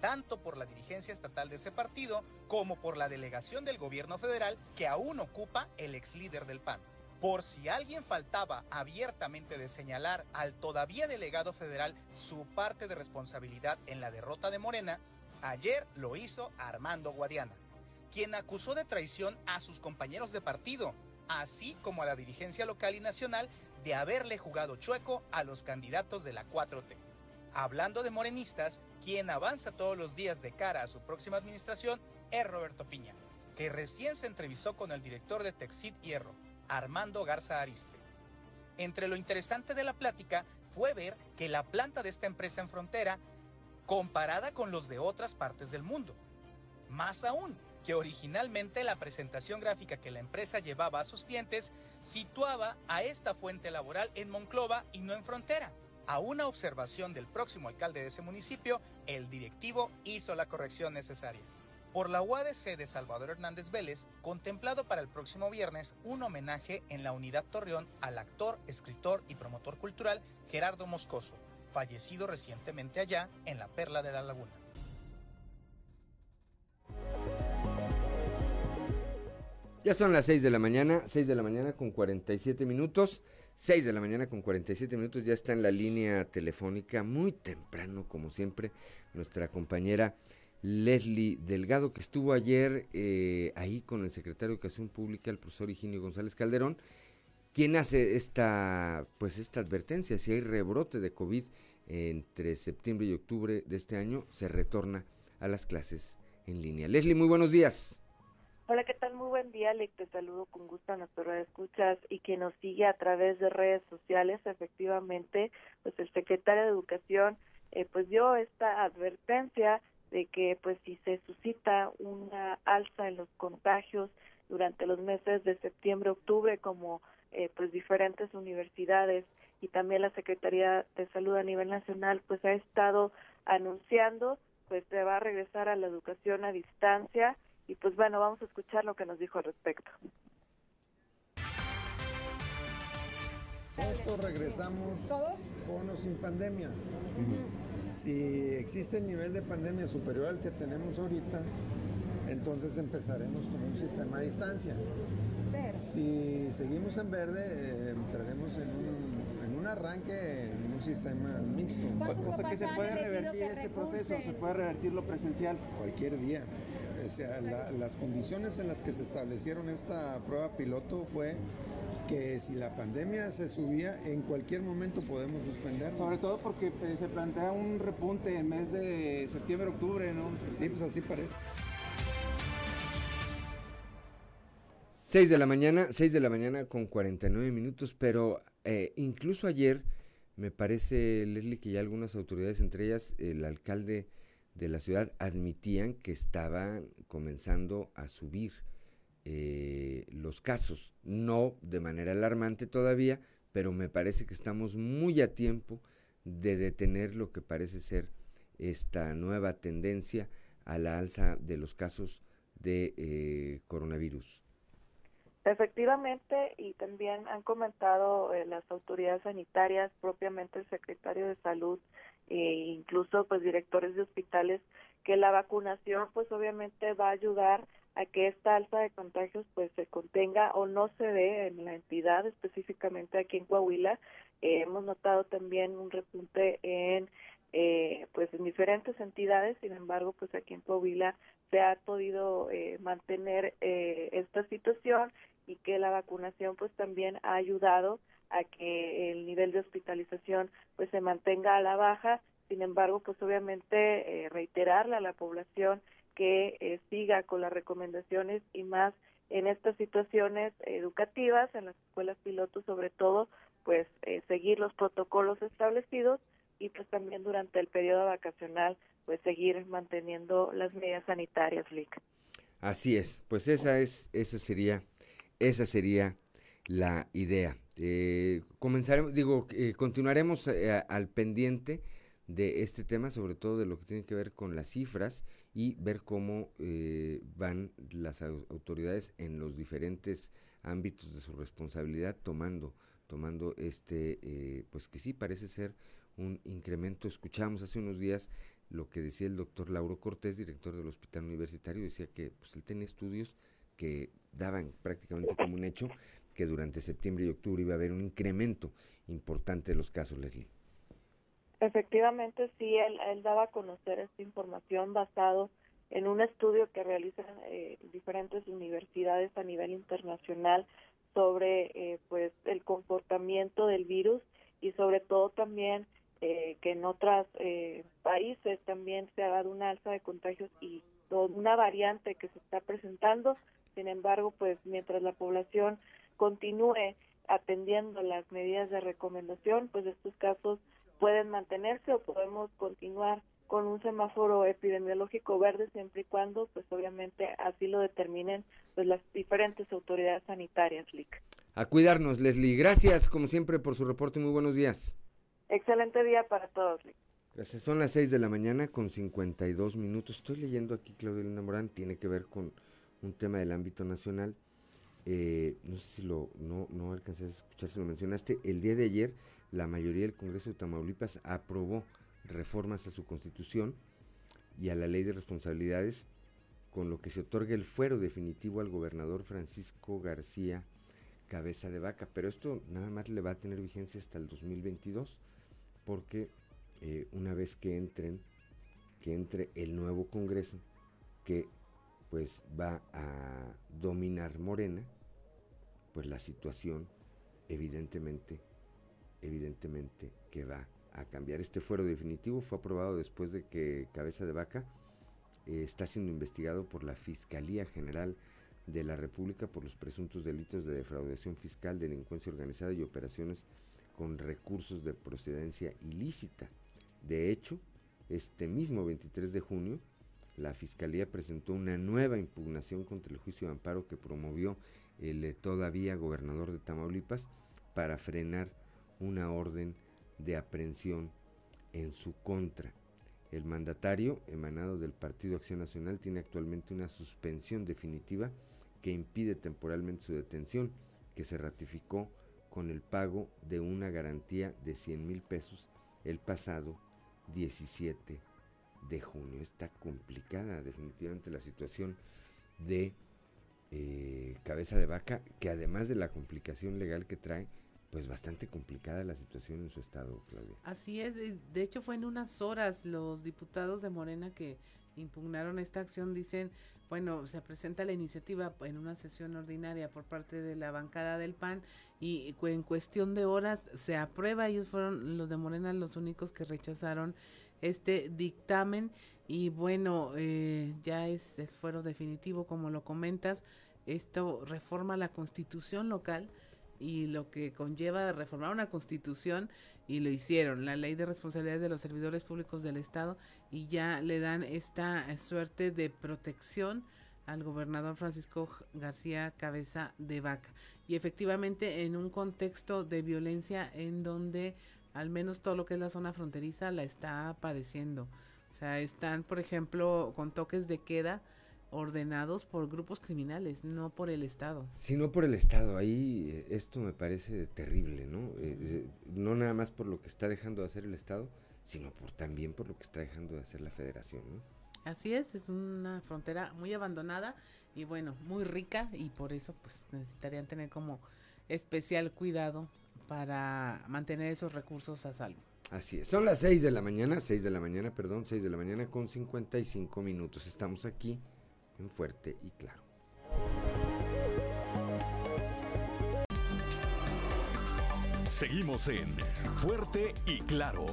tanto por la dirigencia estatal de ese partido como por la delegación del gobierno federal que aún ocupa el ex líder del PAN. Por si alguien faltaba abiertamente de señalar al todavía delegado federal su parte de responsabilidad en la derrota de Morena, ayer lo hizo Armando Guadiana, quien acusó de traición a sus compañeros de partido, así como a la dirigencia local y nacional de haberle jugado chueco a los candidatos de la 4T. Hablando de morenistas, quien avanza todos los días de cara a su próxima administración es Roberto Piña, que recién se entrevistó con el director de Texit Hierro, Armando Garza Arispe. Entre lo interesante de la plática fue ver que la planta de esta empresa en frontera comparada con los de otras partes del mundo. Más aún, que originalmente la presentación gráfica que la empresa llevaba a sus clientes situaba a esta fuente laboral en Monclova y no en frontera. A una observación del próximo alcalde de ese municipio, el directivo hizo la corrección necesaria. Por la UADC de Salvador Hernández Vélez, contemplado para el próximo viernes un homenaje en la unidad Torreón al actor, escritor y promotor cultural Gerardo Moscoso, fallecido recientemente allá en la Perla de la Laguna. Ya son las 6 de la mañana, 6 de la mañana con 47 minutos. 6 de la mañana con 47 minutos ya está en la línea telefónica, muy temprano como siempre, nuestra compañera Leslie Delgado, que estuvo ayer eh, ahí con el secretario de Educación Pública, el profesor Higinio González Calderón, quien hace esta, pues esta advertencia, si hay rebrote de COVID entre septiembre y octubre de este año, se retorna a las clases en línea. Leslie, muy buenos días. Hola, ¿qué tal? Muy buen día, Alex. Te saludo con gusto a nuestro escuchas y que nos sigue a través de redes sociales. Efectivamente, pues el secretario de Educación eh, pues dio esta advertencia de que pues si se suscita una alza en los contagios durante los meses de septiembre, octubre, como eh, pues diferentes universidades y también la Secretaría de Salud a nivel nacional pues ha estado anunciando pues se va a regresar a la educación a distancia y pues bueno, vamos a escuchar lo que nos dijo al respecto. Esto regresamos con o sin pandemia. Si existe el nivel de pandemia superior al que tenemos ahorita, entonces empezaremos con un sistema a distancia. Si seguimos en verde, eh, entraremos en un, en un arranque en un sistema mixto. O sea que se puede revertir este proceso, se puede revertir lo presencial. Cualquier día. O sea, la- las condiciones en las que se establecieron esta prueba piloto fue que si la pandemia se subía, en cualquier momento podemos suspender. Sobre todo porque eh, se plantea un repunte en mes de septiembre, octubre, ¿no? Sí, pues así parece. 6 de la mañana, 6 de la mañana con 49 minutos, pero eh, incluso ayer me parece, Leslie, que ya algunas autoridades, entre ellas el alcalde de la ciudad, admitían que estaban comenzando a subir eh, los casos, no de manera alarmante todavía, pero me parece que estamos muy a tiempo de detener lo que parece ser esta nueva tendencia a la alza de los casos de eh, coronavirus. Efectivamente, y también han comentado eh, las autoridades sanitarias, propiamente el secretario de salud e incluso pues directores de hospitales, que la vacunación pues obviamente va a ayudar a que esta alza de contagios pues se contenga o no se dé en la entidad, específicamente aquí en Coahuila. Eh, hemos notado también un repunte en eh, pues en diferentes entidades, sin embargo pues aquí en Coahuila se ha podido eh, mantener eh, esta situación y que la vacunación pues también ha ayudado a que el nivel de hospitalización pues se mantenga a la baja sin embargo pues obviamente eh, reiterarle a la población que eh, siga con las recomendaciones y más en estas situaciones educativas en las escuelas pilotos sobre todo pues eh, seguir los protocolos establecidos y pues también durante el periodo vacacional pues seguir manteniendo las medidas sanitarias, Lick. Así es, pues esa es, esa sería, esa sería la idea. Eh, comenzaremos, digo, eh, continuaremos eh, al pendiente de este tema, sobre todo de lo que tiene que ver con las cifras y ver cómo eh, van las au- autoridades en los diferentes ámbitos de su responsabilidad tomando, tomando este, eh, pues que sí parece ser un incremento. Escuchamos hace unos días lo que decía el doctor Lauro Cortés, director del Hospital Universitario, decía que pues, él tenía estudios que daban prácticamente como un hecho que durante septiembre y octubre iba a haber un incremento importante de los casos, Leslie. Efectivamente, sí, él, él daba a conocer esta información basado en un estudio que realizan eh, diferentes universidades a nivel internacional sobre eh, pues el comportamiento del virus y sobre todo también eh, que en otros países también se ha dado una alza de contagios y una variante que se está presentando. Sin embargo, pues mientras la población continúe atendiendo las medidas de recomendación, pues estos casos pueden mantenerse o podemos continuar con un semáforo epidemiológico verde siempre y cuando, pues obviamente así lo determinen pues las diferentes autoridades sanitarias, LIC. A cuidarnos, Leslie. Gracias, como siempre, por su reporte. Muy buenos días. Excelente día para todos, LIC. Gracias. Son las 6 de la mañana con 52 minutos. Estoy leyendo aquí, Claudia Elena Morán, tiene que ver con un tema del ámbito nacional. Eh, no sé si lo, no, no alcancé a escuchar si lo mencionaste. El día de ayer, la mayoría del Congreso de Tamaulipas aprobó reformas a su constitución y a la ley de responsabilidades, con lo que se otorga el fuero definitivo al gobernador Francisco García Cabeza de Vaca. Pero esto nada más le va a tener vigencia hasta el 2022, porque eh, una vez que entren, que entre el nuevo Congreso, que pues va a dominar Morena, pues la situación evidentemente, evidentemente que va a cambiar. Este fuero definitivo fue aprobado después de que Cabeza de Vaca eh, está siendo investigado por la Fiscalía General de la República por los presuntos delitos de defraudación fiscal, delincuencia organizada y operaciones con recursos de procedencia ilícita. De hecho, este mismo 23 de junio, la Fiscalía presentó una nueva impugnación contra el juicio de amparo que promovió el eh, todavía gobernador de Tamaulipas para frenar una orden de aprehensión en su contra. El mandatario, emanado del Partido Acción Nacional, tiene actualmente una suspensión definitiva que impide temporalmente su detención, que se ratificó con el pago de una garantía de 100 mil pesos el pasado 17 de junio. Está complicada definitivamente la situación de eh, cabeza de vaca, que además de la complicación legal que trae, pues bastante complicada la situación en su estado, Claudia. Así es, de hecho fue en unas horas los diputados de Morena que impugnaron esta acción dicen, bueno, se presenta la iniciativa en una sesión ordinaria por parte de la bancada del PAN y en cuestión de horas se aprueba, ellos fueron los de Morena los únicos que rechazaron este dictamen y bueno, eh, ya es el fuero definitivo, como lo comentas, esto reforma la constitución local y lo que conlleva reformar una constitución y lo hicieron, la ley de responsabilidades de los servidores públicos del Estado y ya le dan esta suerte de protección al gobernador Francisco García Cabeza de Vaca. Y efectivamente en un contexto de violencia en donde al menos todo lo que es la zona fronteriza la está padeciendo. O sea, están, por ejemplo, con toques de queda ordenados por grupos criminales, no por el Estado. Sí, no por el Estado. Ahí eh, esto me parece terrible, ¿no? Eh, eh, no nada más por lo que está dejando de hacer el Estado, sino por también por lo que está dejando de hacer la Federación, ¿no? Así es, es una frontera muy abandonada y bueno, muy rica y por eso pues necesitarían tener como especial cuidado para mantener esos recursos a salvo. Así es, son las 6 de la mañana, 6 de la mañana, perdón, 6 de la mañana con 55 minutos. Estamos aquí en Fuerte y Claro. Seguimos en Fuerte y Claro.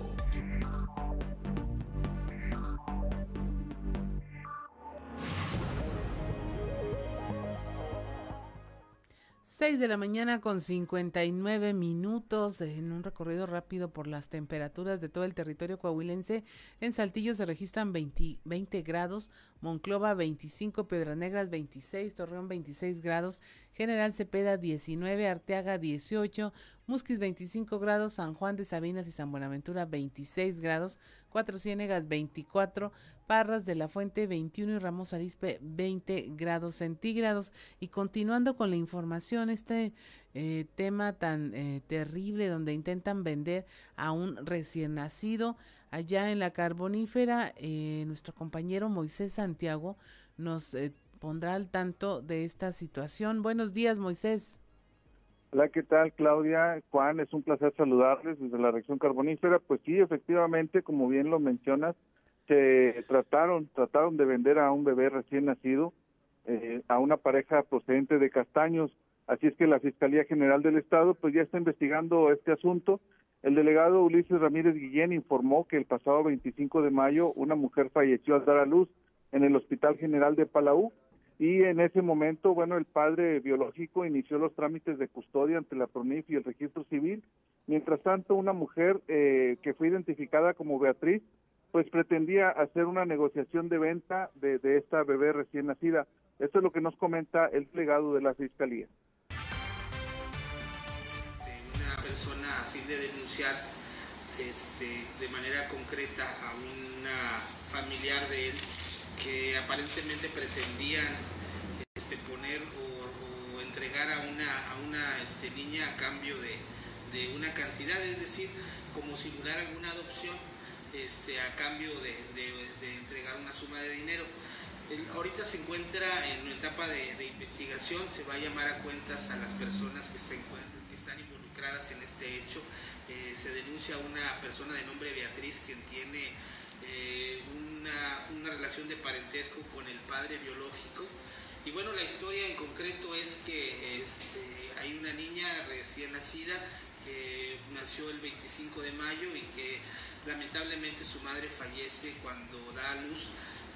6 de la mañana con 59 minutos en un recorrido rápido por las temperaturas de todo el territorio coahuilense. En Saltillo se registran 20, 20 grados, Monclova 25, Piedras Negras 26, Torreón 26 grados, General Cepeda 19, Arteaga 18, Musquis 25 grados, San Juan de Sabinas y San Buenaventura 26 grados, Cuatro Ciénegas 24, Parras de la Fuente 21 y Ramos Arispe 20 grados centígrados. Y continuando con la información, este eh, tema tan eh, terrible donde intentan vender a un recién nacido allá en la carbonífera, eh, nuestro compañero Moisés Santiago nos pondrá al tanto de esta situación. Buenos días, Moisés. Hola, ¿qué tal, Claudia? Juan, es un placer saludarles desde la región carbonífera. Pues sí, efectivamente, como bien lo mencionas, se trataron, trataron de vender a un bebé recién nacido eh, a una pareja procedente de Castaños. Así es que la Fiscalía General del Estado pues ya está investigando este asunto. El delegado Ulises Ramírez Guillén informó que el pasado 25 de mayo una mujer falleció al dar a luz en el Hospital General de Palau y en ese momento, bueno, el padre biológico inició los trámites de custodia ante la PRONIF y el registro civil. Mientras tanto, una mujer eh, que fue identificada como Beatriz, pues pretendía hacer una negociación de venta de, de esta bebé recién nacida. Esto es lo que nos comenta el delegado de la Fiscalía. Persona a fin de denunciar este, de manera concreta a una familiar de él que aparentemente pretendían este, poner o, entregar a una, a una este, niña a cambio de, una cantidad, es decir, como simular alguna adopción a cambio de, entregar una suma de dinero. ahorita se encuentra en una etapa de, investigación, se va a llamar a cuentas a las personas que, que están involucradas en este hecho. Eh, se denuncia a una persona de nombre Beatriz quien tiene eh, una, relación de parentesco con el padre biológico. Y bueno, la historia en concreto es que este, hay una niña recién nacida que nació el 25 de mayo y que lamentablemente su madre fallece cuando da a luz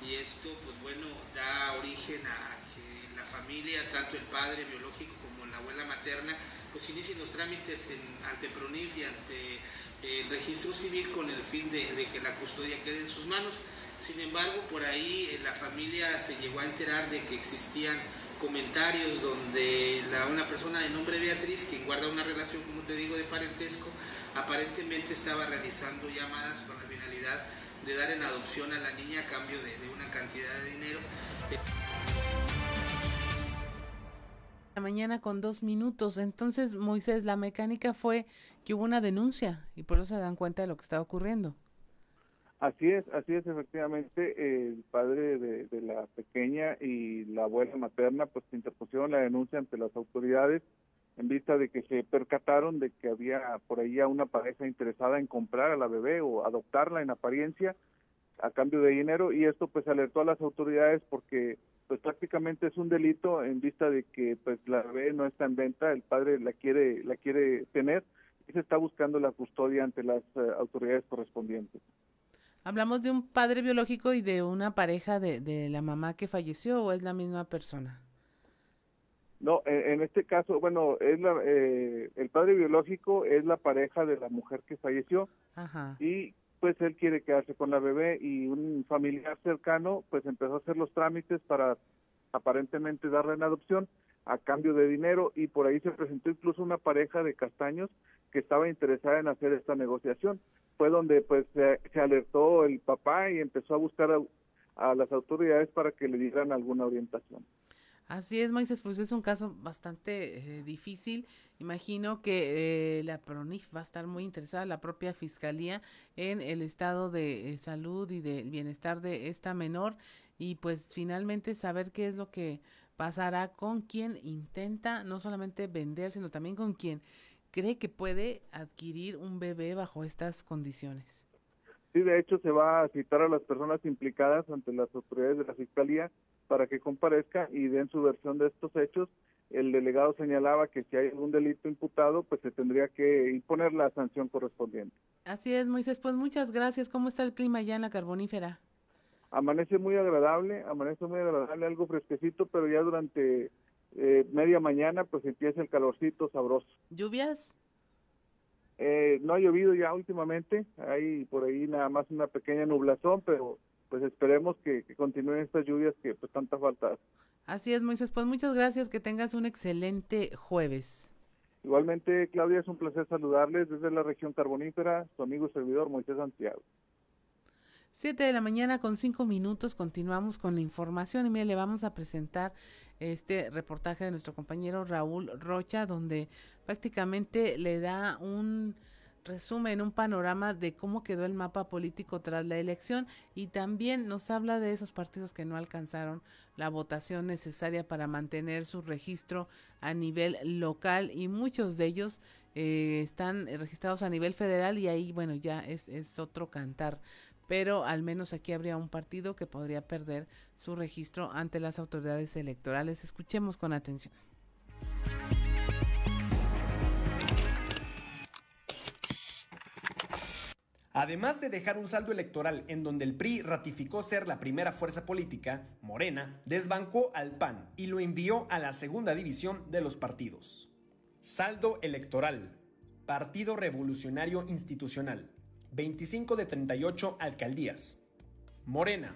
y esto pues bueno da origen a que la familia, tanto el padre biológico como la abuela materna, pues inicien los trámites ante PRONIF y ante el registro civil con el fin de, que la custodia quede en sus manos. Sin embargo, por ahí eh, la familia se llegó a enterar de que existían comentarios donde una persona de nombre Beatriz, que guarda una relación, como te digo, de parentesco, aparentemente estaba realizando llamadas con la finalidad de dar en adopción a la niña a cambio de una cantidad de dinero. La mañana con dos minutos. Entonces, Moisés, la mecánica fue que hubo una denuncia y por eso se dan cuenta de lo que estaba ocurriendo. Así es, así es, efectivamente, el padre de, la pequeña y la abuela materna pues interpusieron la denuncia ante las autoridades en vista de que se percataron de que había por ahí a una pareja interesada en comprar a la bebé o adoptarla en apariencia a cambio de dinero y esto pues alertó a las autoridades porque pues prácticamente es un delito en vista de que pues la bebé no está en venta, el padre la quiere la quiere tener y se está buscando la custodia ante las eh, autoridades correspondientes. ¿Hablamos de un padre biológico y de una pareja de, de la mamá que falleció o es la misma persona? No, en, este caso, bueno, es la, eh, el padre biológico es la pareja de la mujer que falleció Ajá. y pues él quiere quedarse con la bebé y un familiar cercano pues empezó a hacer los trámites para aparentemente darle en adopción a cambio de dinero y por ahí se presentó incluso una pareja de castaños que estaba interesada en hacer esta negociación. Fue donde pues se, alertó el papá y empezó a buscar a, las autoridades para que le dieran alguna orientación. Así es, Moisés, pues es un caso bastante eh, difícil. Imagino que eh, la PRONIF va a estar muy interesada, la propia Fiscalía, en el estado de eh, salud y del bienestar de esta menor y pues finalmente saber qué es lo que pasará con quien intenta no solamente vender, sino también con quien cree que puede adquirir un bebé bajo estas condiciones. Sí, de hecho se va a citar a las personas implicadas ante las autoridades de la Fiscalía para que comparezca y den su versión de estos hechos. El delegado señalaba que si hay algún delito imputado, pues se tendría que imponer la sanción correspondiente. Así es, Moisés. Pues muchas gracias. ¿Cómo está el clima ya en la carbonífera? Amanece muy agradable, amanece muy agradable, algo fresquecito, pero ya durante eh, media mañana pues empieza el calorcito sabroso. ¿Lluvias? Eh, no ha llovido ya últimamente, hay por ahí nada más una pequeña nublazón, pero pues esperemos que, continúen estas lluvias que pues tanta falta. Así es, Moisés, pues muchas gracias, que tengas un excelente jueves. Igualmente, Claudia, es un placer saludarles desde la región carbonífera, su amigo y servidor Moisés Santiago. Siete de la mañana con cinco minutos continuamos con la información y mire, le vamos a presentar este reportaje de nuestro compañero Raúl Rocha donde prácticamente le da un resumen, un panorama de cómo quedó el mapa político tras la elección y también nos habla de esos partidos que no alcanzaron la votación necesaria para mantener su registro a nivel local y muchos de ellos eh, están registrados a nivel federal y ahí bueno ya es, es otro cantar pero al menos aquí habría un partido que podría perder su registro ante las autoridades electorales. Escuchemos con atención. Además de dejar un saldo electoral en donde el PRI ratificó ser la primera fuerza política, Morena desbancó al PAN y lo envió a la segunda división de los partidos. Saldo electoral. Partido Revolucionario Institucional. 25 de 38 alcaldías. Morena,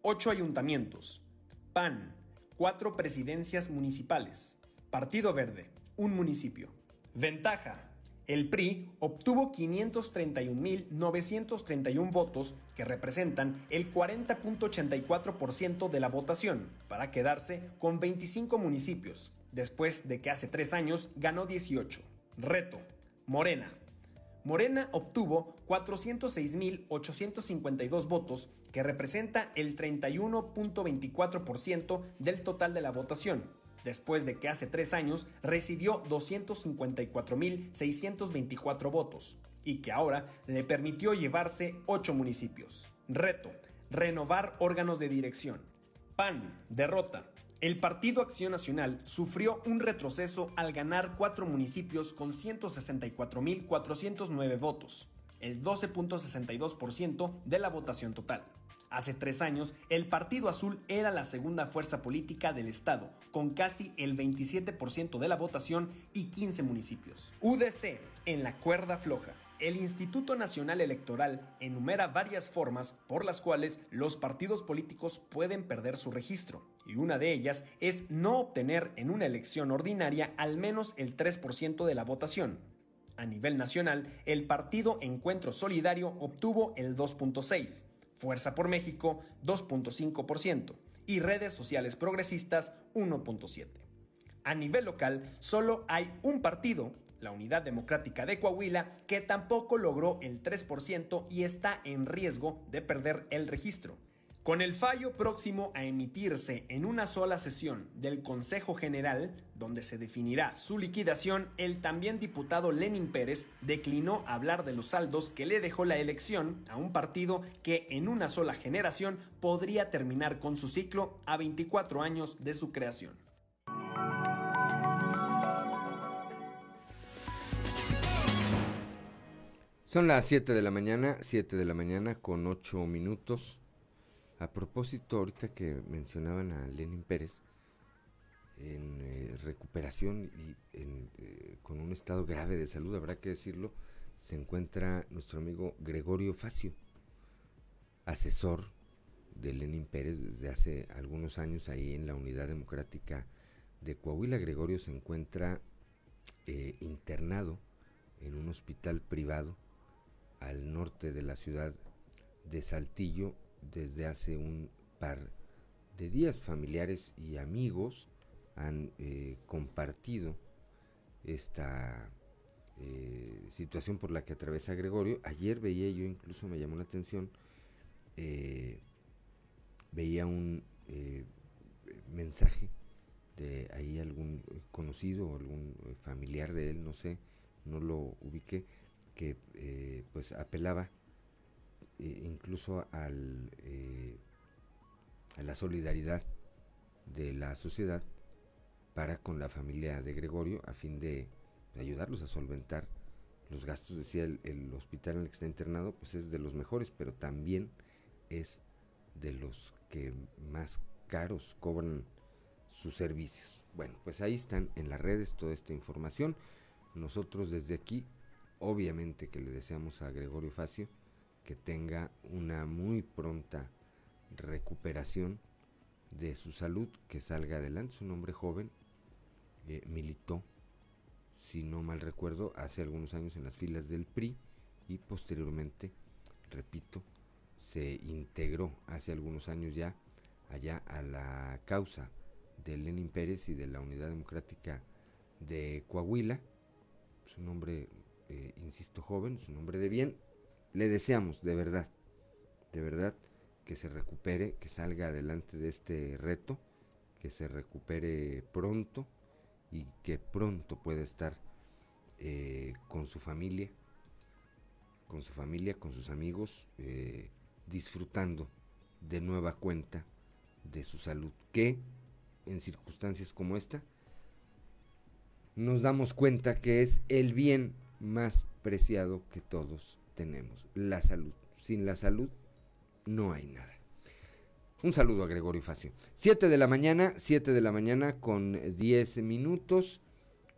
8 ayuntamientos. PAN, 4 presidencias municipales. Partido Verde, un municipio. Ventaja. El PRI obtuvo 531.931 votos que representan el 40.84% de la votación para quedarse con 25 municipios, después de que hace tres años ganó 18. Reto. Morena, Morena obtuvo 406.852 votos, que representa el 31.24% del total de la votación, después de que hace tres años recibió 254.624 votos y que ahora le permitió llevarse ocho municipios. Reto, renovar órganos de dirección. PAN, derrota. El Partido Acción Nacional sufrió un retroceso al ganar cuatro municipios con 164.409 votos, el 12.62% de la votación total. Hace tres años, el Partido Azul era la segunda fuerza política del Estado, con casi el 27% de la votación y 15 municipios. UDC, en la cuerda floja el Instituto Nacional Electoral enumera varias formas por las cuales los partidos políticos pueden perder su registro, y una de ellas es no obtener en una elección ordinaria al menos el 3% de la votación. A nivel nacional, el partido Encuentro Solidario obtuvo el 2.6%, Fuerza por México 2.5% y redes sociales progresistas 1.7%. A nivel local, solo hay un partido la Unidad Democrática de Coahuila, que tampoco logró el 3% y está en riesgo de perder el registro. Con el fallo próximo a emitirse en una sola sesión del Consejo General, donde se definirá su liquidación, el también diputado Lenin Pérez declinó hablar de los saldos que le dejó la elección a un partido que en una sola generación podría terminar con su ciclo a 24 años de su creación. Son las 7 de la mañana, 7 de la mañana con 8 minutos. A propósito, ahorita que mencionaban a Lenin Pérez, en eh, recuperación y eh, con un estado grave de salud, habrá que decirlo, se encuentra nuestro amigo Gregorio Facio, asesor de Lenin Pérez desde hace algunos años ahí en la Unidad Democrática de Coahuila. Gregorio se encuentra eh, internado en un hospital privado al norte de la ciudad de Saltillo desde hace un par de días. Familiares y amigos han eh, compartido esta eh, situación por la que atraviesa Gregorio. Ayer veía yo, incluso me llamó la atención, eh, veía un mensaje de ahí algún conocido o algún familiar de él, no sé, no lo ubiqué, que pues apelaba eh, incluso al, eh, a la solidaridad de la sociedad para con la familia de Gregorio a fin de ayudarlos a solventar los gastos. Decía el, hospital en el que está internado, pues es de los mejores, pero también es de los que más caros cobran sus servicios. Bueno, pues ahí están en las redes toda esta información. Nosotros desde aquí, obviamente que le deseamos a Gregorio Facio que tenga una muy pronta recuperación de su salud, que salga adelante. Es un hombre joven, eh, militó, si no mal recuerdo, hace algunos años en las filas del PRI y posteriormente, repito, se integró hace algunos años ya allá a la causa de Lenin Pérez y de la Unidad Democrática de Coahuila. Es un hombre, eh, insisto, joven, es un hombre de bien, le deseamos de verdad, de verdad, que se recupere, que salga adelante de este reto, que se recupere pronto y que pronto pueda estar eh, con su familia, con su familia, con sus amigos, eh, disfrutando de nueva cuenta de su salud, que en circunstancias como esta nos damos cuenta que es el bien más preciado que todos tenemos, la salud. Sin la salud no hay nada. Un saludo a Gregorio Facio. 7 de la mañana, 7 de la mañana con 10 minutos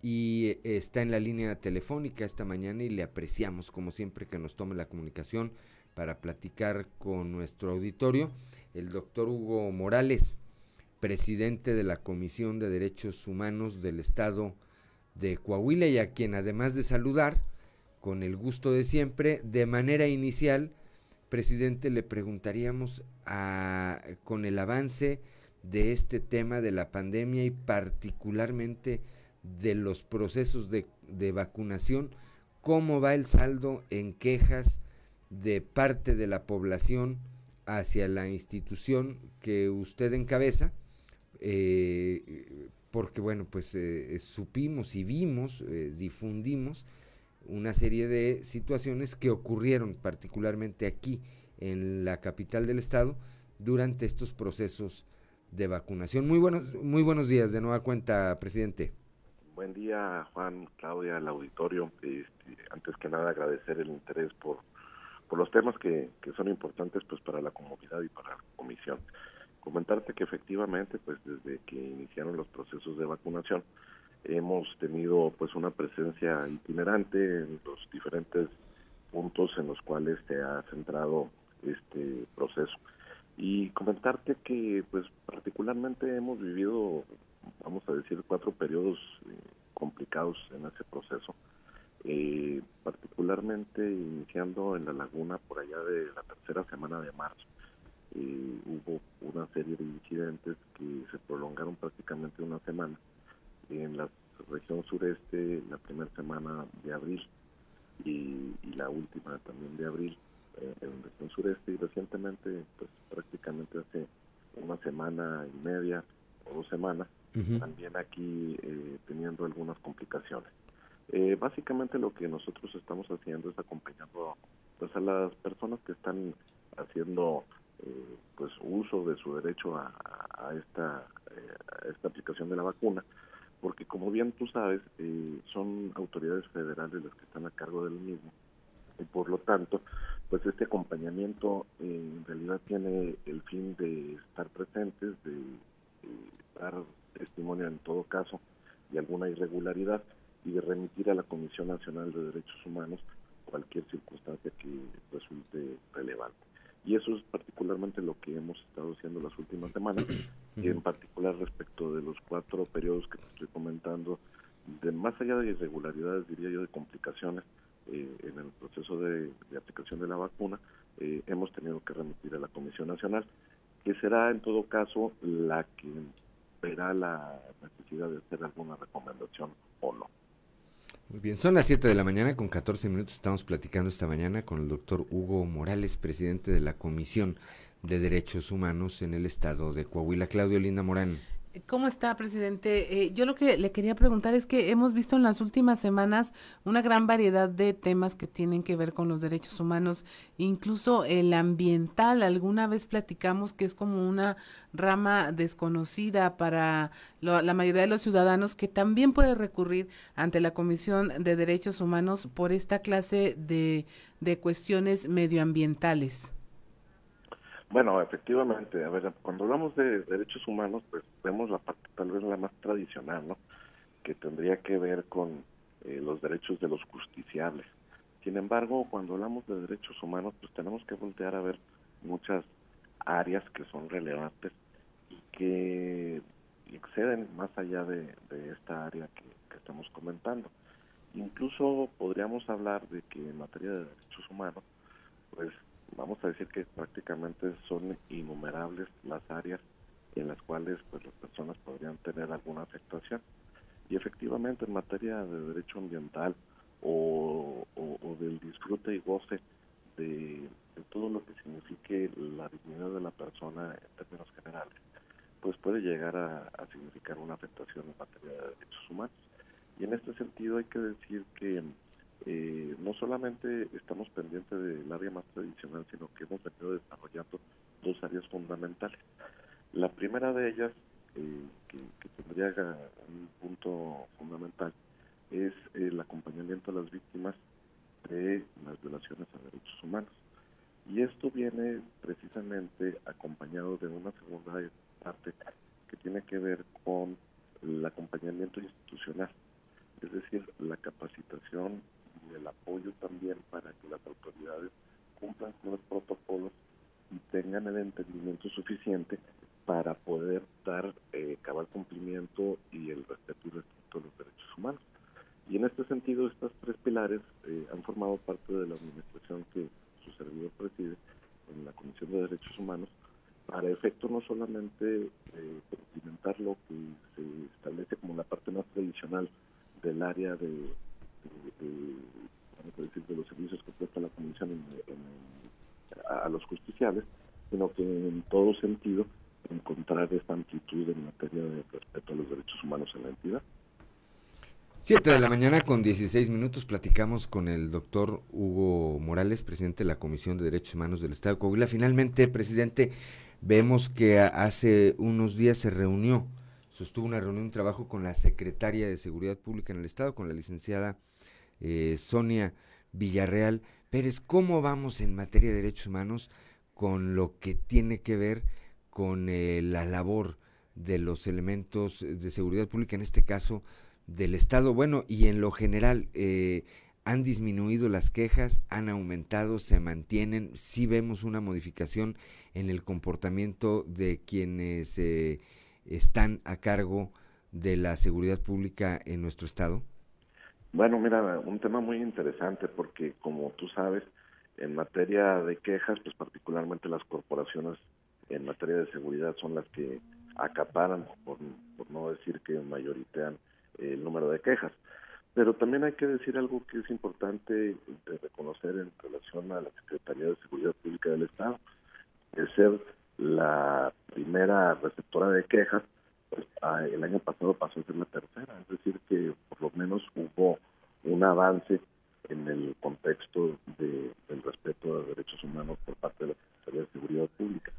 y está en la línea telefónica esta mañana y le apreciamos como siempre que nos tome la comunicación para platicar con nuestro auditorio el doctor Hugo Morales, presidente de la Comisión de Derechos Humanos del Estado de Coahuila y a quien además de saludar, con el gusto de siempre. De manera inicial, presidente, le preguntaríamos a, con el avance de este tema de la pandemia y particularmente de los procesos de, de vacunación, cómo va el saldo en quejas de parte de la población hacia la institución que usted encabeza, eh, porque bueno, pues eh, supimos y vimos, eh, difundimos una serie de situaciones que ocurrieron particularmente aquí en la capital del estado durante estos procesos de vacunación. Muy buenos, muy buenos días de nueva cuenta, presidente. Buen día, Juan, Claudia, al auditorio. Este, antes que nada, agradecer el interés por, por los temas que, que son importantes pues para la comunidad y para la comisión. Comentarte que efectivamente, pues desde que iniciaron los procesos de vacunación, hemos tenido pues una presencia itinerante en los diferentes puntos en los cuales se ha centrado este proceso. Y comentarte que pues particularmente hemos vivido vamos a decir cuatro periodos eh, complicados en ese proceso. Eh, particularmente iniciando en la laguna por allá de la tercera semana de marzo eh, hubo una serie de incidentes que se prolongaron prácticamente una semana en las región sureste la primera semana de abril y, la última también de abril eh, en la región sureste y recientemente, pues prácticamente hace una semana y media o dos semanas, también aquí eh, teniendo algunas complicaciones. Eh, básicamente lo que nosotros estamos haciendo es acompañando pues a las personas que están haciendo eh, pues uso de su derecho a, esta a esta aplicación de la vacuna porque como bien tú sabes son autoridades federales las que están a cargo del mismo y por lo tanto pues este acompañamiento en realidad tiene el fin de estar presentes de dar testimonio en todo caso de alguna irregularidad y de remitir a la Comisión Nacional de Derechos Humanos cualquier circunstancia que resulte relevante. Y eso es particularmente lo que hemos estado haciendo las últimas semanas, y en particular respecto de los cuatro periodos que te estoy comentando, de más allá de irregularidades, diría yo, de complicaciones eh, en el proceso de, aplicación de la vacuna, eh, hemos tenido que remitir a la Comisión Nacional, que será en todo caso la que verá la necesidad de hacer alguna recomendación o no. Muy bien, son las 7 de la mañana con 14 minutos. Estamos platicando esta mañana con el doctor Hugo Morales, presidente de la Comisión de Derechos Humanos en el estado de Coahuila. Claudio Linda Morán. ¿Cómo está, presidente? Eh, yo lo que le quería preguntar es que hemos visto en las últimas semanas una gran variedad de temas que tienen que ver con los derechos humanos, incluso el ambiental. Alguna vez platicamos que es como una rama desconocida para la mayoría de los ciudadanos que también puede recurrir ante la Comisión de Derechos Humanos por esta clase de, de cuestiones medioambientales. Bueno, efectivamente, a ver, cuando hablamos de derechos humanos, pues vemos la parte tal vez la más tradicional, ¿no? Que tendría que ver con eh, los derechos de los justiciables. Sin embargo, cuando hablamos de derechos humanos, pues tenemos que voltear a ver muchas áreas que son relevantes y que exceden más allá de, esta área que estamos comentando. Incluso podríamos hablar de que en materia de derechos humanos, pues vamos a decir que prácticamente son innumerables las áreas en las cuales pues las personas podrían tener alguna afectación. Y efectivamente en materia de derecho ambiental o, del disfrute y goce de, todo lo que signifique la dignidad de la persona en términos generales, pues puede llegar a, a significar una afectación en materia de derechos humanos. Y en este sentido hay que decir que eh, no solamente estamos pendientes del área más tradicional, sino que hemos venido desarrollando dos áreas fundamentales. La primera de ellas, eh, que, tendría un punto fundamental, es el acompañamiento a las víctimas de las violaciones a derechos humanos. Y esto viene precisamente acompañado de una segunda parte que tiene que ver con el acompañamiento institucional, es decir, la capacitación el apoyo también para que las autoridades cumplan con los protocolos y tengan el entendimiento suficiente para poder dar eh, cabal cumplimiento y el respeto y respeto de los derechos humanos. Y en este sentido, estos tres pilares eh, han formado parte de la administración que su servidor preside en la Comisión de Derechos Humanos para efecto no solamente eh, lo que se establece como la parte más tradicional del área de de, los servicios que presta la Comisión a, los justiciales, sino que en todo sentido encontrar esta amplitud en materia de respeto a los derechos humanos en la entidad. Siete de la mañana con 16 minutos platicamos con el doctor Hugo Morales, presidente de la Comisión de Derechos Humanos del Estado de Coahuila. Finalmente, presidente, vemos que hace unos días se reunió, sostuvo una reunión, un trabajo con la secretaria de Seguridad Pública en el Estado, con la licenciada eh, Sonia Villarreal Pérez, ¿cómo vamos en materia de derechos humanos con lo que tiene que ver con eh, la labor de los elementos de seguridad pública, en este caso del Estado? Bueno, y en lo general, eh, han disminuido las quejas, han aumentado, se mantienen, sí vemos una modificación en el comportamiento de quienes están a cargo de la seguridad pública en nuestro Estado. Bueno, mira, un tema muy interesante porque como tú sabes, en materia de quejas, pues particularmente las corporaciones en materia de seguridad son las que acaparan, por, no decir que mayoritean el número de quejas. Pero también hay que decir algo que es importante de reconocer en relación a la Secretaría de Seguridad Pública del Estado, es ser la primera receptora de quejas, pues, ah, el año pasado pasó a ser la tercera, es decir, que por lo menos hubo un avance en el contexto de, del respeto a derechos humanos por parte de la Secretaría de Seguridad Pública.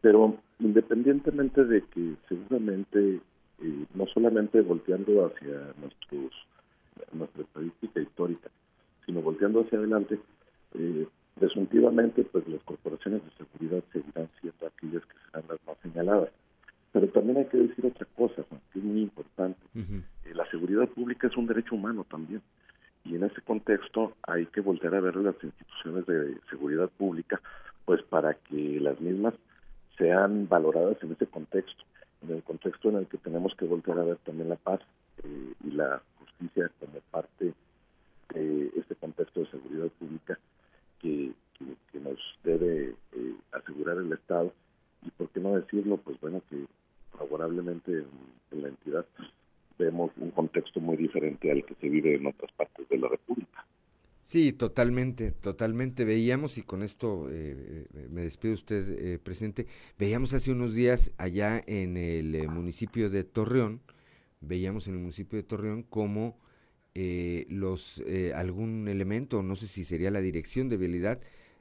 Pero independientemente de que seguramente, eh, no solamente volteando hacia nuestros nuestra estadística histórica, sino volteando hacia adelante, eh, presuntivamente pues las corporaciones de seguridad seguirán siendo aquellas que serán las más señaladas. Pero también hay que decir otra cosa, que es muy importante. Eh, la seguridad pública es un derecho humano también. Y en ese contexto hay que volver a ver las instituciones de seguridad pública, pues para que las mismas sean valoradas en ese contexto, en el contexto en el que tenemos que volver a ver también la paz eh, y la justicia como parte de este contexto de seguridad pública que, nos debe eh, asegurar el Estado y por qué no decirlo, pues bueno, que favorablemente en, la entidad vemos un contexto muy diferente al que se vive en otras partes de la República. Sí, totalmente, totalmente. Veíamos, y con esto eh, eh, me despido usted, presidente, veíamos hace unos días allá en el municipio de Torreón, veíamos en el municipio de Torreón cómo eh, los eh, algún elemento, no sé si sería la dirección de vialidad,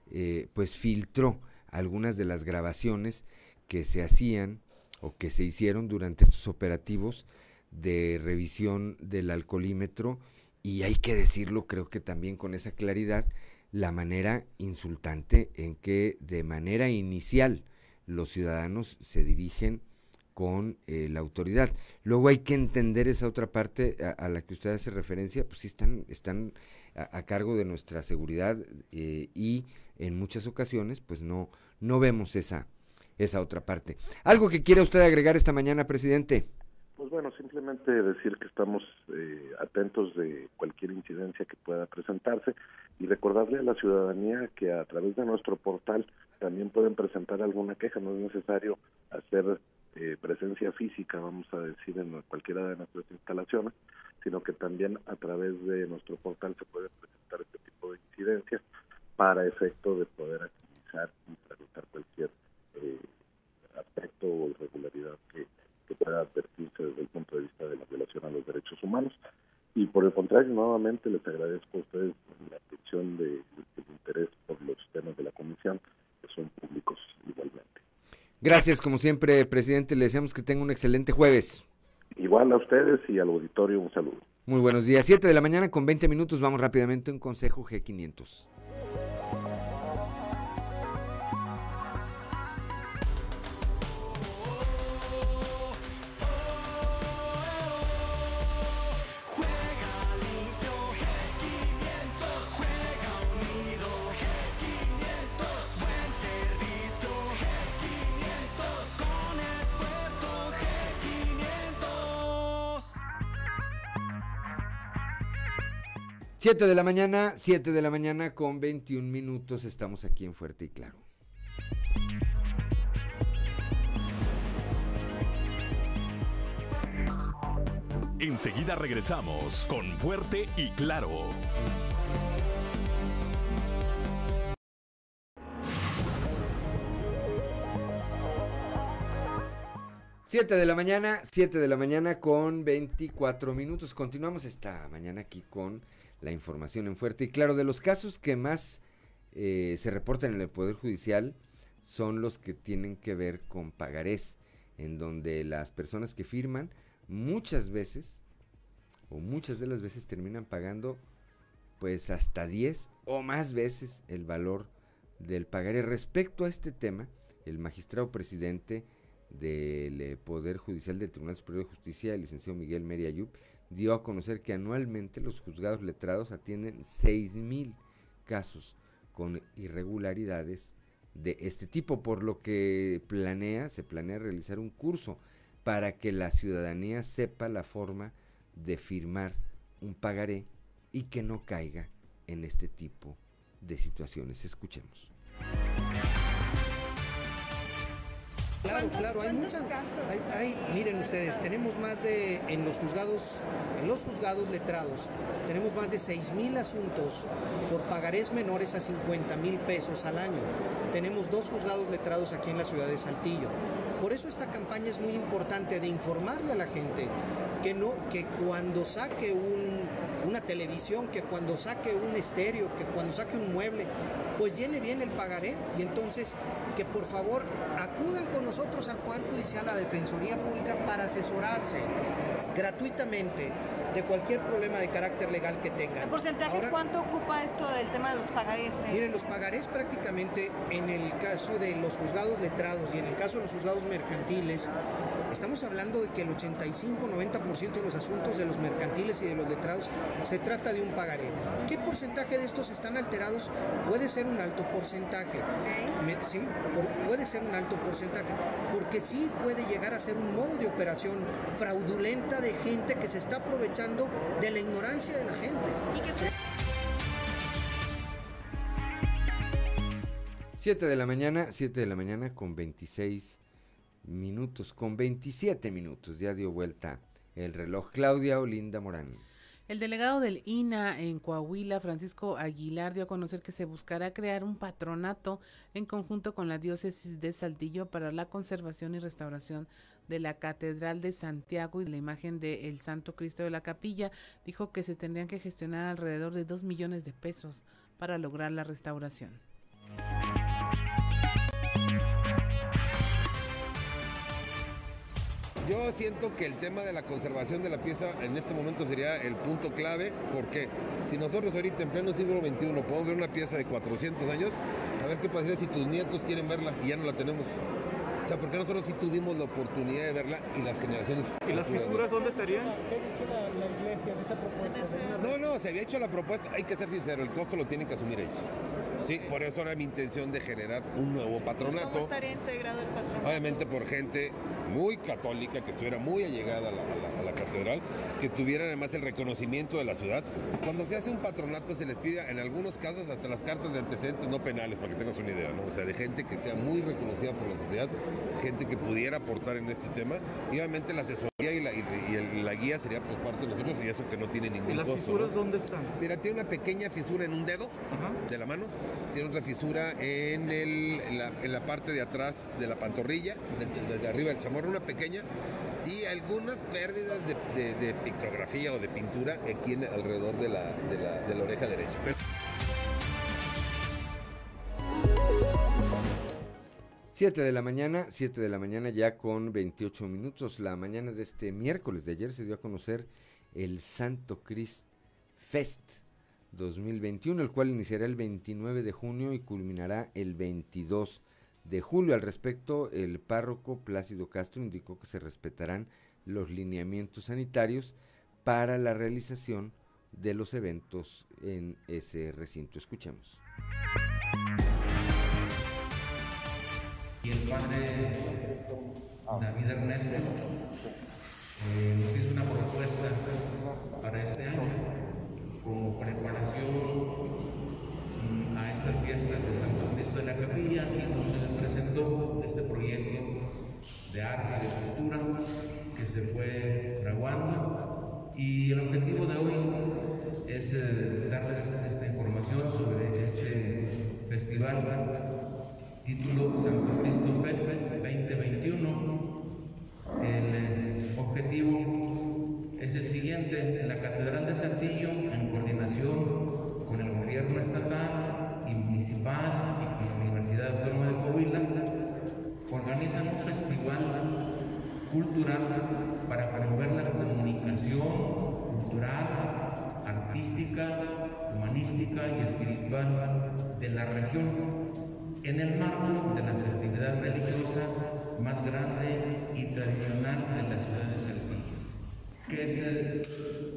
eh, pues filtró algunas de las grabaciones que se hacían o que se hicieron durante estos operativos de revisión del alcoholímetro y hay que decirlo creo que también con esa claridad la manera insultante en que de manera inicial los ciudadanos se dirigen con eh, la autoridad. Luego hay que entender esa otra parte a, la que usted hace referencia, pues sí están, están a, cargo de nuestra seguridad eh, y en muchas ocasiones pues no, no vemos esa, esa otra parte. ¿Algo que quiera usted agregar esta mañana, presidente? Pues bueno, simplemente decir que estamos eh, atentos de cualquier incidencia que pueda presentarse y recordarle a la ciudadanía que a través de nuestro portal también pueden presentar alguna queja, no es necesario hacer eh, presencia física, vamos a decir, en cualquiera de nuestras instalaciones, sino que también a través de nuestro portal se puede presentar este tipo de incidencias para efecto de poder agilizar y tramitar cualquier eh, aspecto o irregularidad que, pueda advertirse desde el punto de vista de la violación a los derechos humanos. Y por el contrario, nuevamente les agradezco a ustedes la atención de, del interés por los temas de la comisión, que son públicos igualmente. Gracias, como siempre, presidente. Le deseamos que tenga un excelente jueves. Igual a ustedes y al auditorio, un saludo. Muy buenos días. Siete de la mañana con 20 minutos. Vamos rápidamente a un consejo G500. 7 de la mañana, 7 de la mañana con 21 minutos. Estamos aquí en Fuerte y Claro. Enseguida regresamos con Fuerte y Claro. Siete de la mañana, 7 de la mañana con 24 minutos. Continuamos esta mañana aquí con la información en fuerte. Y claro, de los casos que más eh, se reportan en el Poder Judicial son los que tienen que ver con pagarés, en donde las personas que firman muchas veces, o muchas de las veces terminan pagando pues hasta 10 o más veces el valor del pagaré. Respecto a este tema, el magistrado presidente del eh, Poder Judicial del Tribunal Superior de Justicia, el licenciado Miguel Meriayub, dio a conocer que anualmente los juzgados letrados atienden mil casos con irregularidades de este tipo, por lo que planea, se planea realizar un curso para que la ciudadanía sepa la forma de firmar un pagaré y que no caiga en este tipo de situaciones. Escuchemos. Claro, claro, hay muchas. Hay, hay, miren ustedes, tenemos más de, en los juzgados, en los juzgados letrados, tenemos más de 6 mil asuntos por pagarés menores a 50 mil pesos al año. Tenemos dos juzgados letrados aquí en la ciudad de Saltillo. Por eso esta campaña es muy importante de informarle a la gente que no, que cuando saque un, una televisión, que cuando saque un estéreo, que cuando saque un mueble, pues llene bien el pagaré y entonces que por favor acudan con nosotros al Poder Judicial, a la Defensoría Pública para asesorarse gratuitamente de cualquier problema de carácter legal que tengan. ¿En porcentajes cuánto ocupa esto del tema de los pagarés? Eh? Miren, los pagarés prácticamente en el caso de los juzgados letrados y en el caso de los juzgados mercantiles, estamos hablando de que el 85-90% de los asuntos de los mercantiles y de los letrados se trata de un pagaré. ¿Qué porcentaje de estos están alterados? Puede ser un alto porcentaje. sí, puede ser un alto porcentaje, porque sí puede llegar a ser un modo de operación fraudulenta de gente que se está aprovechando de la ignorancia de la gente. Siete de la mañana, 7 de la mañana con 26 minutos, con 27 minutos, ya dio vuelta el reloj. Claudia Olinda Morán. El delegado del INA en Coahuila, Francisco Aguilar, dio a conocer que se buscará crear un patronato en conjunto con la diócesis de Saltillo para la conservación y restauración de la Catedral de Santiago y la imagen de el Santo Cristo de la Capilla. Dijo que se tendrían que gestionar alrededor de dos millones de pesos para lograr la restauración. Yo siento que el tema de la conservación de la pieza en este momento sería el punto clave, porque si nosotros ahorita en pleno siglo XXI podemos ver una pieza de 400 años, a ver qué pasaría si tus nietos quieren verla y ya no la tenemos. O sea, porque nosotros sí tuvimos la oportunidad de verla y las generaciones. ¿Y las fisuras dónde estarían? ¿Qué ha dicho la, iglesia de esa propuesta? No, no, se había hecho la propuesta, hay que ser sincero, el costo lo tienen que asumir ellos. Sí, por eso era mi intención de generar un nuevo patronato. ¿Cómo estaría integrado el patronato? Obviamente por gente muy católica, que estuviera muy allegada a la, catedral, que tuviera además el reconocimiento de la ciudad. Cuando se hace un patronato se les pide en algunos casos hasta las cartas de antecedentes no penales, para que tengas una idea, ¿no? O sea, de gente que sea muy reconocida por la sociedad, gente que pudiera aportar en este tema, y obviamente la asesoría y la, y, la guía sería por parte de nosotros, y eso que no tiene ningún ¿Y las fisuras dónde están? Mira, tiene una pequeña fisura en un dedo de la mano, tiene otra fisura en, el, en, la, parte de atrás de la pantorrilla, desde arriba del chamorro, una pequeña, y algunas pérdidas de, pictografía o de pintura aquí en, alrededor de la, oreja derecha. 7 de la mañana, 7 de la mañana ya con 28 minutos. La mañana de este miércoles de ayer se dio a conocer el Santo Christ Fest 2021, el cual iniciará el 29 de junio y culminará el 22 de julio. Al respecto, el párroco Plácido Castro indicó que se respetarán los lineamientos sanitarios para la realización de los eventos en ese recinto. Escuchemos. Y el padre David Ernesto eh, nos hizo una propuesta para este año como preparación mm, a estas fiestas de Santo Cristo de la Capilla y entonces les presentó este proyecto de arte y de cultura que se fue fraguando y el objetivo de hoy es eh, darles esta información sobre este festival título Santo Cristo Fest 2021. El eh, objetivo es el siguiente, en la Catedral de Santillo, en coordinación con el gobierno estatal y municipal y con la Universidad Autónoma de Coahuila, organizan un festival cultural para promover la comunicación cultural, artística, humanística y espiritual de la región en el marco de la festividad religiosa más grande y tradicional de la ciudad de Saltillo, que es el